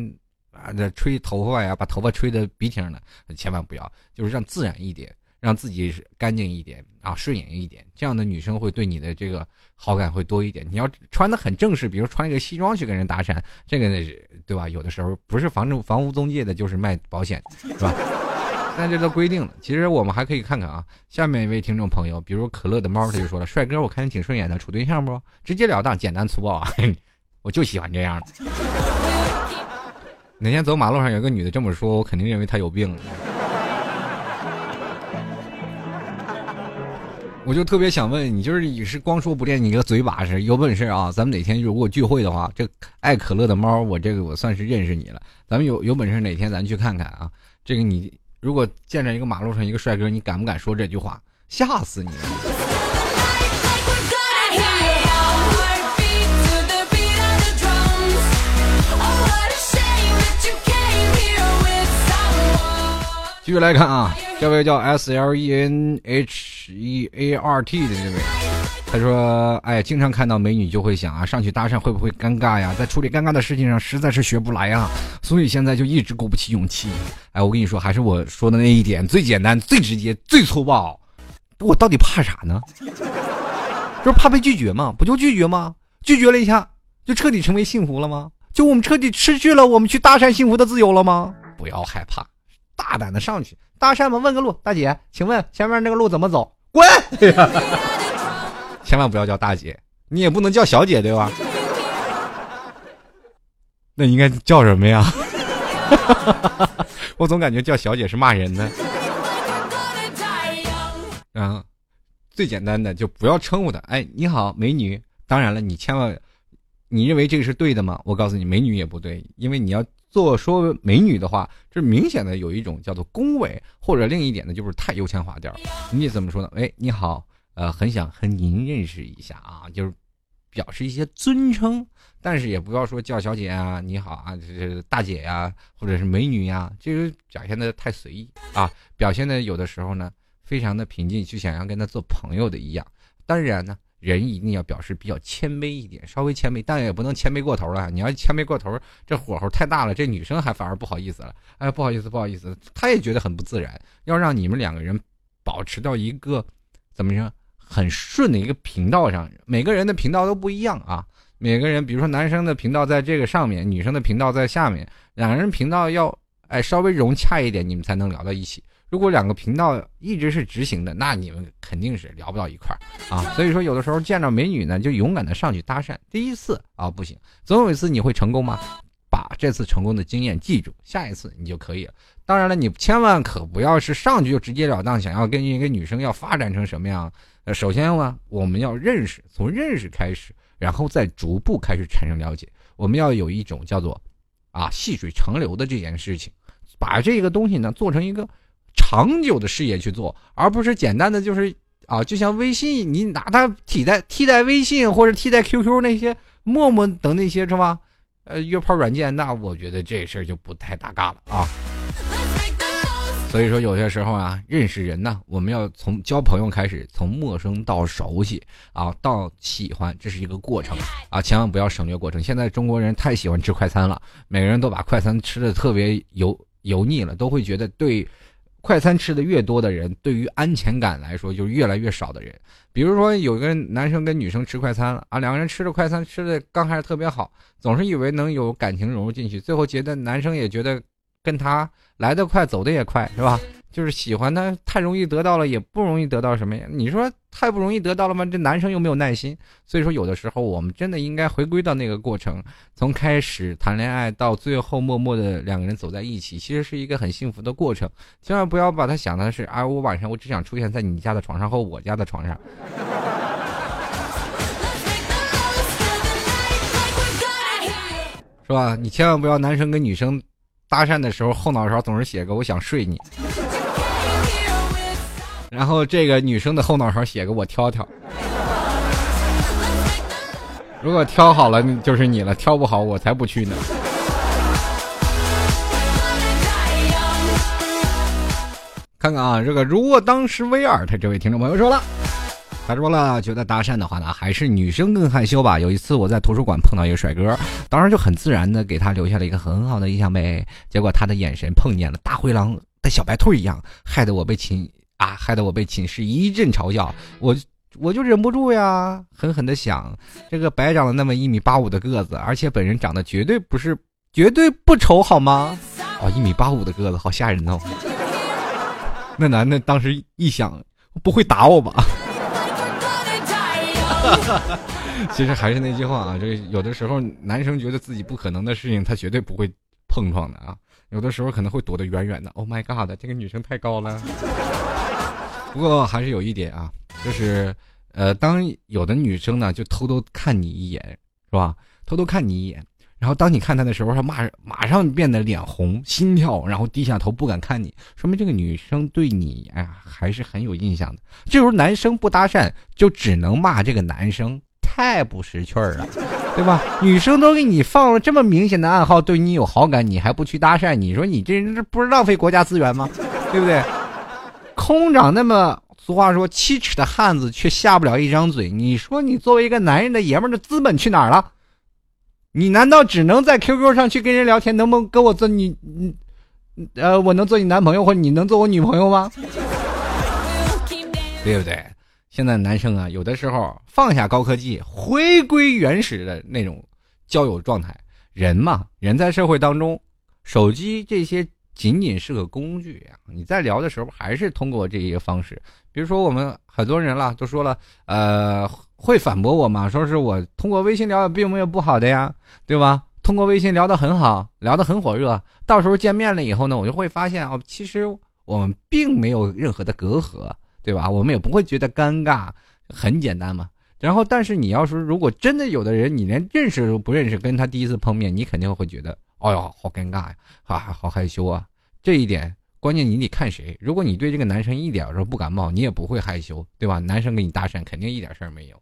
啊，这吹头发呀，把头发吹的鼻挺的，千万不要，就是让自然一点，让自己干净一点啊，顺眼一点，这样的女生会对你的这个好感会多一点。你要穿的很正式，比如穿一个西装去跟人搭讪，这个对吧？有的时候不是房中房屋中介的，就是卖保险，是吧？但这都规定了，其实我们还可以看看啊。下面一位听众朋友，比如可乐的猫，他就说了：“帅哥，我看你挺顺眼的，处对象不？直截了当，简单粗暴啊！我就喜欢这样的。哪天走马路上有个女的这么说，我肯定认为她有病。我就特别想问你，就是你是光说不练，你个嘴把式，有本事啊！咱们哪天如果聚会的话，这爱可乐的猫，我这个我算是认识你了。咱们有 有本事哪天咱去看看啊？这个你。”如果见着一个马路上一个帅哥，你敢不敢说这句话？吓死你！继续来看啊，这位叫 S L E N H E A R T 的这位。他说：“哎，经常看到美女就会想啊，上去搭讪会不会尴尬呀？在处理尴尬的事情上实在是学不来啊，所以现在就一直鼓不起勇气。哎，我跟你说，还是我说的那一点最简单、最直接、最粗暴。我到底怕啥呢？就是怕被拒绝吗？不就拒绝吗？拒绝了一下，就彻底成为幸福了吗？就我们彻底失去了我们去搭讪幸福的自由了吗？不要害怕，大胆的上去搭讪吧，问个路，大姐，请问前面那个路怎么走？滚！”千万不要叫大姐，你也不能叫小姐，对吧？那应该叫什么呀？我总感觉叫小姐是骂人的。啊，最简单的就不要称呼她。哎，你好，美女。当然了，你千万，你认为这个是对的吗？我告诉你，美女也不对，因为你要做说美女的话，这明显的有一种叫做恭维，或者另一点呢，就是太油腔滑调。你怎么说呢？哎，你好。呃，很想和您认识一下啊，就是表示一些尊称，但是也不要说叫小姐啊，你好啊，这是大姐呀，或者是美女呀，这个表现的太随意啊，表现的有的时候呢，非常的平静，就想要跟他做朋友的一样。当然呢，人一定要表示比较谦卑一点，稍微谦卑，但也不能谦卑过头了。你要谦卑过头，这火候太大了，这女生还反而不好意思了。哎，不好意思，不好意思，她也觉得很不自然。要让你们两个人保持到一个怎么说很顺的一个频道上，每个人的频道都不一样啊。每个人，比如说男生的频道在这个上面，女生的频道在下面，两个人频道要哎稍微融洽一点，你们才能聊到一起。如果两个频道一直是直行的，那你们肯定是聊不到一块儿啊。所以说，有的时候见着美女呢，就勇敢的上去搭讪。第一次啊不行，总有一次你会成功吗？把这次成功的经验记住，下一次你就可以了。当然了，你千万可不要是上去就直截了当，想要跟一个女生要发展成什么样？呃，首先呢，我们要认识，从认识开始，然后再逐步开始产生了解。我们要有一种叫做啊细水长流的这件事情，把这个东西呢做成一个。长久的事业去做，而不是简单的就是啊，就像微信，你拿它替代替代微信或者替代 QQ 那些陌陌等那些是吧？呃，约炮软件，那我觉得这事儿就不太搭嘎了啊。所以说，有些时候啊，认识人呢，我们要从交朋友开始，从陌生到熟悉啊，到喜欢，这是一个过程啊，千万不要省略过程。现在中国人太喜欢吃快餐了，每个人都把快餐吃的特别油油腻了，都会觉得对。快餐吃的越多的人，对于安全感来说就越来越少的人。比如说，有个男生跟女生吃快餐了啊，两个人吃着快餐吃的刚开始特别好，总是以为能有感情融入进去，最后觉得男生也觉得跟他来得快，走的也快，是吧？就是喜欢他太容易得到了，也不容易得到什么呀？你说太不容易得到了吗？这男生又没有耐心，所以说有的时候我们真的应该回归到那个过程，从开始谈恋爱到最后默默的两个人走在一起，其实是一个很幸福的过程。千万不要把他想的是啊，我晚上我只想出现在你家的床上和我家的床上，是吧？你千万不要男生跟女生搭讪的时候后脑勺总是写个我想睡你。然后这个女生的后脑勺写个我挑挑，如果挑好了就是你了，挑不好我才不去呢。看看啊，这个如果当时 V 二，他这位听众朋友说了，他说了，觉得搭讪的话呢，还是女生更害羞吧。有一次我在图书馆碰到一个帅哥，当时就很自然的给他留下了一个很好的印象呗。结果他的眼神碰见了大灰狼的小白兔一样，害得我被亲。啊！害得我被寝室一阵嘲笑，我我就忍不住呀，狠狠的想，这个白长了那么一米八五的个子，而且本人长得绝对不是，绝对不丑，好吗？哦，一米八五的个子，好吓人哦！那男的当时一想，不会打我吧？其实还是那句话啊，这有的时候男生觉得自己不可能的事情，他绝对不会碰撞的啊，有的时候可能会躲得远远的。Oh my god，这个女生太高了。不过还是有一点啊，就是，呃，当有的女生呢就偷偷看你一眼，是吧？偷偷看你一眼，然后当你看她的时候，她马马上变得脸红、心跳，然后低下头不敢看你，说明这个女生对你哎呀还是很有印象的。这时候男生不搭讪，就只能骂这个男生太不识趣儿了，对吧？女生都给你放了这么明显的暗号，对你有好感，你还不去搭讪，你说你这人这不是浪费国家资源吗？对不对？空长那么俗话说七尺的汉子却下不了一张嘴，你说你作为一个男人的爷们的资本去哪儿了？你难道只能在 QQ 上去跟人聊天？能不能跟我做你你呃，我能做你男朋友，或者你能做我女朋友吗？对不对？现在男生啊，有的时候放下高科技，回归原始的那种交友状态。人嘛，人在社会当中，手机这些。仅仅是个工具呀！你在聊的时候还是通过这些方式，比如说我们很多人了都说了，呃，会反驳我吗？说是我通过微信聊并没有不好的呀，对吧？通过微信聊得很好，聊得很火热，到时候见面了以后呢，我就会发现哦，其实我们并没有任何的隔阂，对吧？我们也不会觉得尴尬，很简单嘛。然后，但是你要说如果真的有的人你连认识都不认识，跟他第一次碰面，你肯定会觉得，哎呦，好尴尬呀，啊，好害羞啊。这一点关键，你得看谁。如果你对这个男生一点都不感冒，你也不会害羞，对吧？男生跟你搭讪，肯定一点事儿没有。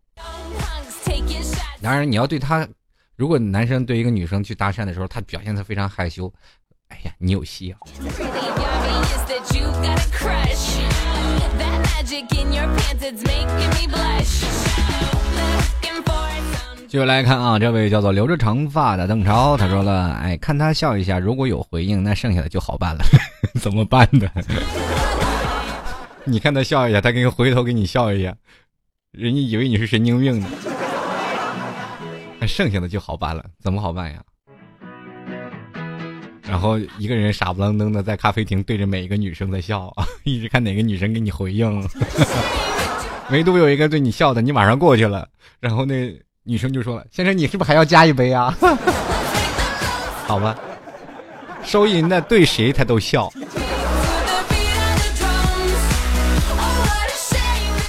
当然，你要对他，如果男生对一个女生去搭讪的时候，他表现的非常害羞，哎呀，你有戏啊！继续来看啊，这位叫做留着长发的邓超，他说了：“ 哎，看他笑一下，如果有回应，那剩下的就好办了。怎么办呢？你看他笑一下，他给你回头给你笑一下，人家以为你是神经病呢。那剩下的就好办了，怎么好办呀？然后一个人傻不愣登的在咖啡厅对着每一个女生在笑，一直看哪个女生给你回应。唯独有一个对你笑的，你马上过去了，然后那。”女生就说了：“先生，你是不是还要加一杯啊？” 好吧，收银的对谁他都笑。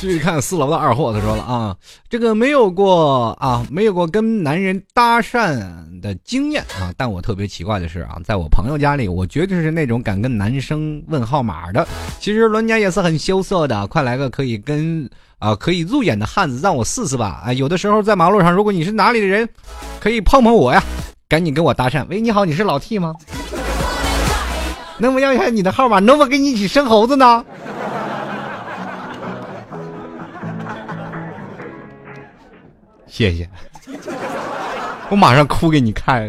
继续看四楼的二货，他说了啊，这个没有过啊，没有过跟男人搭讪的经验啊，但我特别奇怪的是啊，在我朋友家里，我绝对是那种敢跟男生问号码的。其实人家也是很羞涩的，快来个可以跟啊可以入眼的汉子，让我试试吧。啊，有的时候在马路上，如果你是哪里的人，可以碰碰我呀，赶紧跟我搭讪。喂，你好，你是老 T 吗？能不能要一下你的号码？能不能跟你一起生猴子呢？谢谢，我马上哭给你看。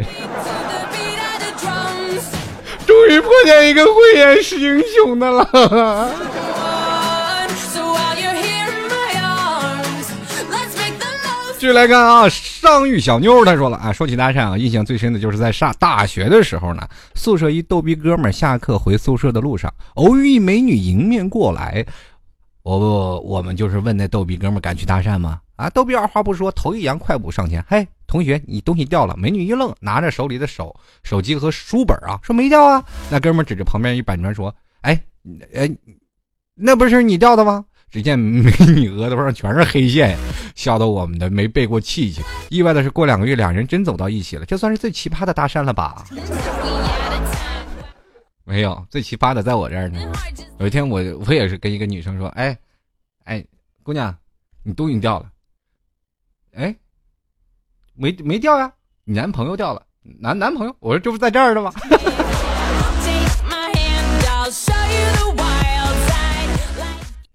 终于碰见一个慧眼识英雄的了。继续来看啊，上玉小妞她说了啊，说起搭讪啊，印象最深的就是在上大学的时候呢，宿舍一逗逼哥们儿下课回宿舍的路上，偶遇一美女迎面过来，我我们就是问那逗逼哥们儿敢去搭讪吗？啊！逗逼二话不说，头一扬，快步上前。嘿，同学，你东西掉了。美女一愣，拿着手里的手手机和书本啊，说没掉啊。那哥们指着旁边一板砖说：“哎，哎，那不是你掉的吗？”只见美女额头上全是黑线，笑得我们的没背过气去。意外的是，过两个月，两人真走到一起了。这算是最奇葩的搭讪了吧？没有，最奇葩的在我这儿呢。有一天，我我也是跟一个女生说：“哎，哎，姑娘，你东西掉了。”哎，没没掉呀？你男朋友掉了，男男朋友？我说这不在这儿的吗？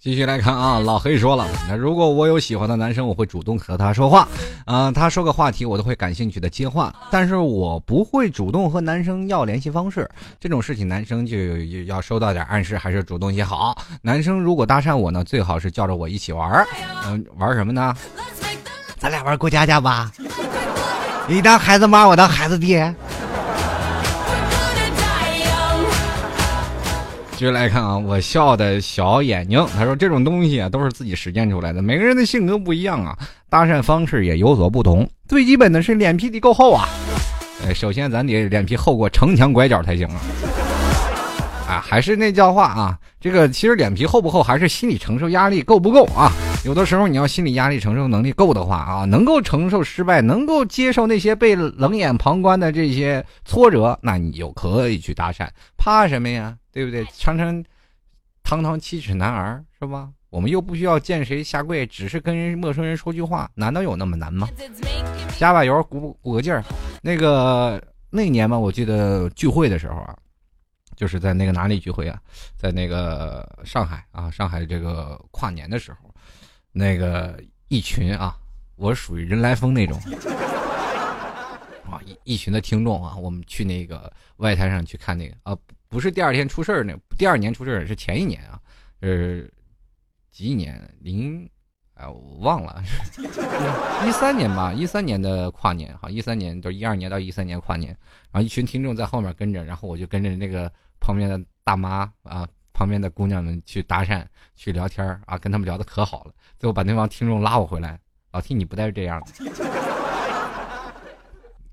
继续来看啊，老黑说了，那如果我有喜欢的男生，我会主动和他说话，啊，他说个话题，我都会感兴趣的接话，但是我不会主动和男生要联系方式，这种事情男生就要收到点暗示，还是主动些好。男生如果搭讪我呢，最好是叫着我一起玩儿，嗯，玩什么呢？咱俩玩过家家吧，你当孩子妈，我当孩子爹。继续来看啊，我笑的小眼睛，他说这种东西啊都是自己实践出来的，每个人的性格不一样啊，搭讪方式也有所不同。最基本的是脸皮得够厚啊，呃，首先咱得脸皮厚过城墙拐角才行啊。啊，还是那叫话啊，这个其实脸皮厚不厚，还是心理承受压力够不够啊？有的时候你要心理压力承受能力够的话啊，能够承受失败，能够接受那些被冷眼旁观的这些挫折，那你就可以去搭讪，怕什么呀？对不对？常常堂堂七尺男儿是吧？我们又不需要见谁下跪，只是跟陌生人说句话，难道有那么难吗？加把油，鼓鼓个劲儿。那个那年嘛，我记得聚会的时候啊。就是在那个哪里聚会啊，在那个上海啊，上海这个跨年的时候，那个一群啊，我属于人来疯那种。啊，一一群的听众啊，我们去那个外滩上去看那个啊，不是第二天出事儿那，第二年出事儿是前一年啊，呃，几几年？零，哎，我忘了，一三年吧，一三年的跨年哈，一三年都一二年到一三年跨年，然后一群听众在后面跟着，然后我就跟着那个。旁边的大妈啊，旁边的姑娘们去搭讪、去聊天啊，跟他们聊的可好了。最后把那帮听众拉我回来，老替你不带这样的。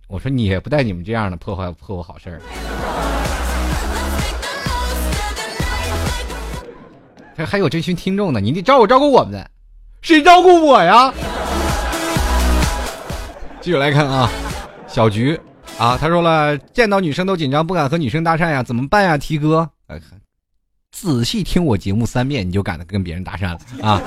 我说你也不带你们这样的破坏破坏好事儿。还还有这群听众呢，你得照顾照顾我们，谁照顾我呀？继续来看啊，小菊。啊，他说了，见到女生都紧张，不敢和女生搭讪呀，怎么办呀？T 哥，仔细听我节目三遍，你就敢跟别人搭讪了啊？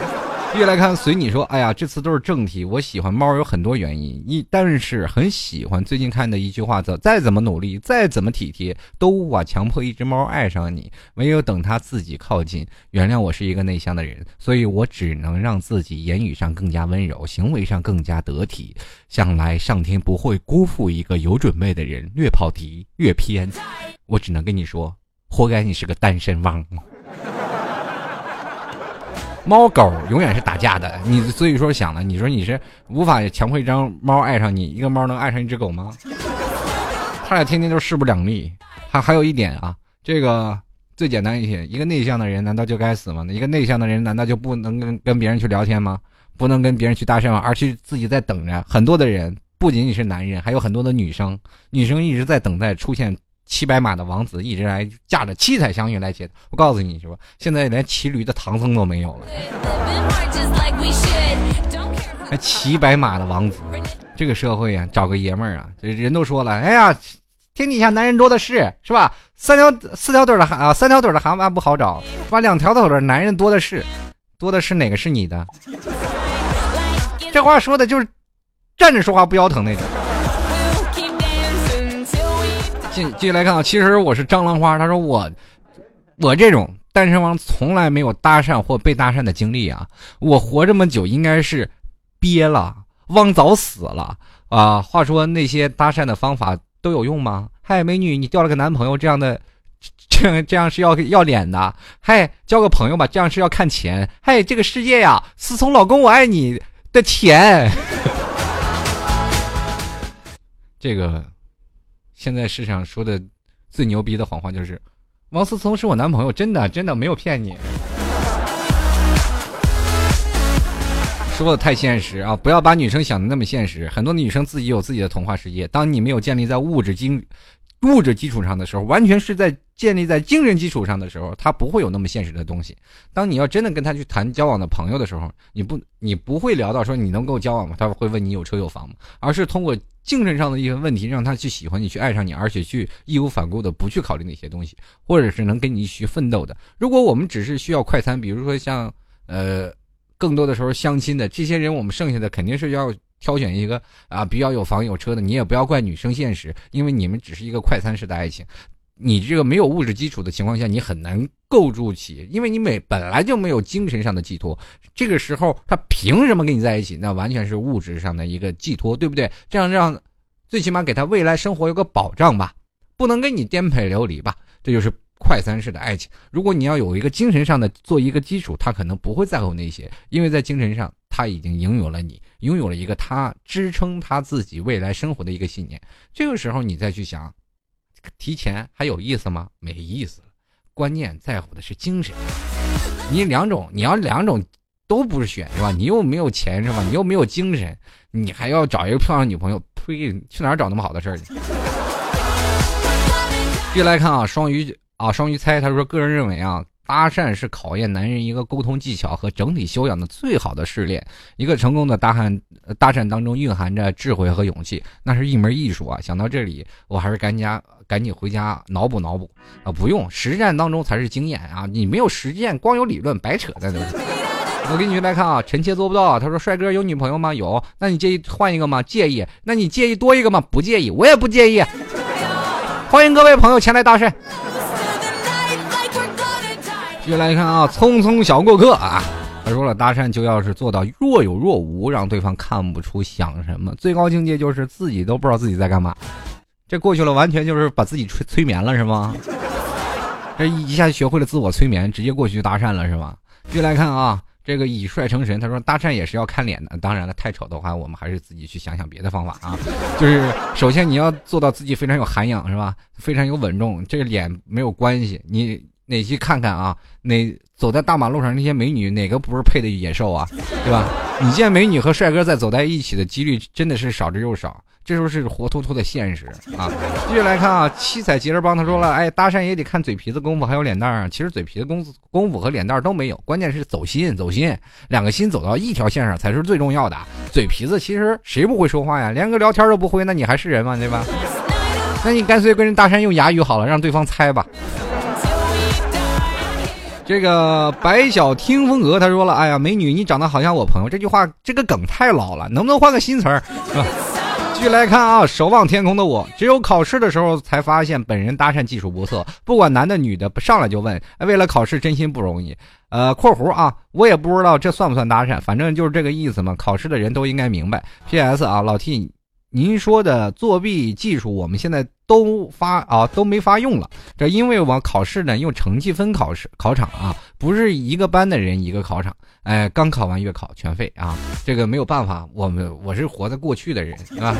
越来看，随你说。哎呀，这次都是正题。我喜欢猫有很多原因，一但是很喜欢最近看的一句话：再再怎么努力，再怎么体贴，都无法强迫一只猫爱上你。唯有等它自己靠近。原谅我是一个内向的人，所以我只能让自己言语上更加温柔，行为上更加得体。想来上天不会辜负一个有准备的人。越跑题越偏，我只能跟你说，活该你是个单身汪。猫狗永远是打架的，你所以说想了，你说你是无法强迫一张猫爱上你，一个猫能爱上一只狗吗？他俩天天都势不两立。还还有一点啊，这个最简单一些，一个内向的人难道就该死吗？一个内向的人难道就不能跟跟别人去聊天吗？不能跟别人去搭讪吗？而去自己在等着。很多的人不仅仅是男人，还有很多的女生，女生一直在等待出现。骑白马的王子一直来驾着七彩祥云来接我告诉你是吧？现在连骑驴的唐僧都没有了。还骑白马的王子，这个社会啊，找个爷们儿啊，这人都说了，哎呀，天底下男人多的是，是吧？三条四条腿的蛤啊，三条腿的蛤蟆不好找，是吧？两条腿的男人多的是，多的是哪个是你的？这话说的就是站着说话不腰疼那种。继继续来看啊，其实我是蟑螂花。他说我，我这种单身汪从来没有搭讪或被搭讪的经历啊。我活这么久，应该是憋了，汪早死了啊。话说那些搭讪的方法都有用吗？嗨，美女，你掉了个男朋友，这样的，这样这样是要要脸的。嗨，交个朋友吧，这样是要看钱。嗨，这个世界呀，是从老公我爱你的钱。这个。现在世上说的最牛逼的谎话就是，王思聪是我男朋友，真的真的没有骗你。说的太现实啊！不要把女生想的那么现实，很多女生自己有自己的童话世界。当你没有建立在物质经物质基础上的时候，完全是在建立在精神基础上的时候，他不会有那么现实的东西。当你要真的跟他去谈交往的朋友的时候，你不你不会聊到说你能跟我交往吗？他会问你有车有房吗？而是通过精神上的一些问题，让他去喜欢你，去爱上你，而且去义无反顾的不去考虑那些东西，或者是能跟你一起奋斗的。如果我们只是需要快餐，比如说像呃更多的时候相亲的这些人，我们剩下的肯定是要。挑选一个啊比较有房有车的，你也不要怪女生现实，因为你们只是一个快餐式的爱情，你这个没有物质基础的情况下，你很难构筑起，因为你每本来就没有精神上的寄托，这个时候他凭什么跟你在一起？那完全是物质上的一个寄托，对不对？这样让最起码给他未来生活有个保障吧，不能跟你颠沛流离吧，这就是。快餐式的爱情，如果你要有一个精神上的做一个基础，他可能不会在乎那些，因为在精神上他已经拥有了你，拥有了一个他支撑他自己未来生活的一个信念。这个时候你再去想，提钱还有意思吗？没意思了。关键在乎的是精神。你两种，你要两种都不是选是吧？你又没有钱是吧？你又没有精神，你还要找一个漂亮女朋友？呸！去哪儿找那么好的事儿去？继续来看啊，双鱼。啊，双鱼猜他说，个人认为啊，搭讪是考验男人一个沟通技巧和整体修养的最好的试炼。一个成功的搭讪，搭讪当中蕴含着智慧和勇气，那是一门艺术啊。想到这里，我还是赶紧赶紧回家脑补脑补啊，不用实战当中才是经验啊，你没有实践，光有理论白扯的都是。我给你来看啊，臣妾做不到啊。他说，帅哥有女朋友吗？有。那你介意换一个吗？介意。那你介意多一个吗？不介意，我也不介意。欢迎各位朋友前来搭讪。接下来看啊，匆匆小过客啊，他说了，搭讪就要是做到若有若无，让对方看不出想什么，最高境界就是自己都不知道自己在干嘛。这过去了，完全就是把自己催催眠了，是吗？这一下学会了自我催眠，直接过去搭讪了，是吧？接下来看啊，这个以帅成神，他说搭讪也是要看脸的，当然了，太丑的话，我们还是自己去想想别的方法啊。就是首先你要做到自己非常有涵养，是吧？非常有稳重，这个脸没有关系，你。哪去看看啊？哪走在大马路上那些美女，哪个不是配的野兽啊？对吧？你见美女和帅哥在走在一起的几率真的是少之又少，这时候是活脱脱的现实啊！继续来看啊，七彩吉儿帮他说了，哎，搭讪也得看嘴皮子功夫，还有脸蛋儿啊。其实嘴皮子功夫功夫和脸蛋儿都没有，关键是走心，走心，两个心走到一条线上才是最重要的。嘴皮子其实谁不会说话呀？连个聊天都不会，那你还是人吗？对吧？那你干脆跟人搭讪用哑语好了，让对方猜吧。这个白小听风格他说了：“哎呀，美女，你长得好像我朋友。”这句话这个梗太老了，能不能换个新词儿？继续来看啊，守望天空的我，只有考试的时候才发现本人搭讪技术不错，不管男的女的，上来就问。为了考试，真心不容易。呃，括弧啊，我也不知道这算不算搭讪，反正就是这个意思嘛。考试的人都应该明白。P.S. 啊，老 T，您说的作弊技术，我们现在都发啊都没法用了。这因为我考试呢用成绩分考试考场啊，不是一个班的人一个考场。哎，刚考完月考全废啊！这个没有办法，我们我是活在过去的人 啊。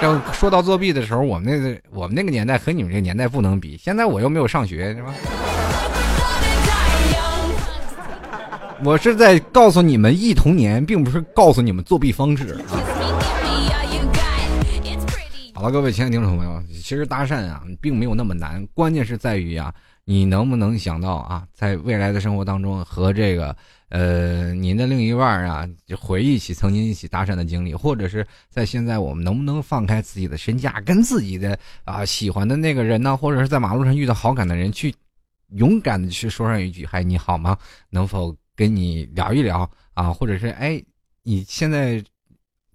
要说到作弊的时候，我们那个我们那个年代和你们这个年代不能比。现在我又没有上学，是吧？我是在告诉你们忆童年，并不是告诉你们作弊方式啊。好了，各位亲爱的听众朋友，其实搭讪啊，并没有那么难，关键是在于啊，你能不能想到啊，在未来的生活当中和这个呃您的另一半啊，回忆起曾经一起搭讪的经历，或者是在现在我们能不能放开自己的身价，跟自己的啊喜欢的那个人呢，或者是在马路上遇到好感的人，去勇敢的去说上一句“嗨，你好吗？能否？”跟你聊一聊啊，或者是哎，你现在，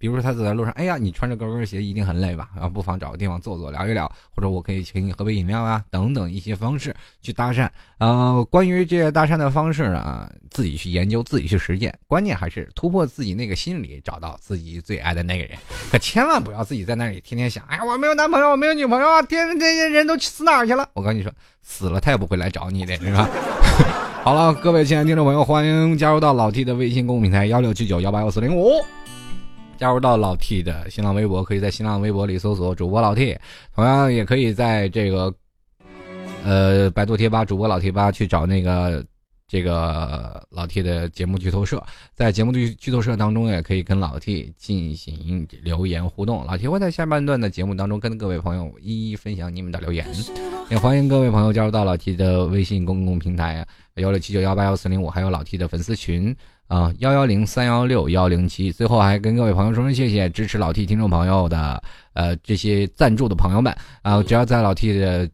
比如说他走在路上，哎呀，你穿着高跟鞋一定很累吧？啊，不妨找个地方坐坐，聊一聊，或者我可以请你喝杯饮料啊，等等一些方式去搭讪。呃，关于这些搭讪的方式啊，自己去研究，自己去实践，关键还是突破自己那个心理，找到自己最爱的那个人。可千万不要自己在那里天天想，哎呀，我没有男朋友，我没有女朋友啊，天，这些人都死哪儿去了？我跟你说，死了他也不会来找你的，是吧？好了，各位亲爱的听众朋友，欢迎加入到老 T 的微信公众平台幺六七九幺八幺四零五，加入到老 T 的新浪微博，可以在新浪微博里搜索主播老 T，同样也可以在这个呃百度贴吧主播老贴吧去找那个。这个老 T 的节目剧透社，在节目剧剧透社当中，也可以跟老 T 进行留言互动。老 T 会在下半段的节目当中跟各位朋友一一分享你们的留言。也欢迎各位朋友加入到老 T 的微信公共平台幺六七九幺八幺四零五，还有老 T 的粉丝群啊幺幺零三幺六幺零七。最后还跟各位朋友说声谢谢支持老 T 听众朋友的呃这些赞助的朋友们啊，只要在老 T 的。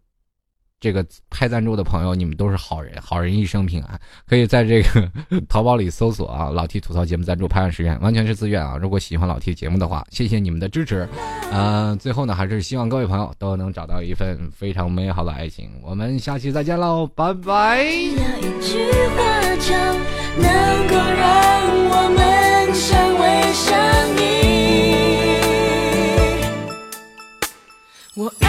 这个拍赞助的朋友，你们都是好人，好人一生平安。可以在这个 淘宝里搜索啊，老 T 吐槽节目赞助拍案实验，完全是自愿啊。如果喜欢老 T 节目的话，谢谢你们的支持。嗯，最后呢，还是希望各位朋友都能找到一份非常美好的爱情。我们下期再见喽，拜拜。那一句话能够让我们相偎相依我爱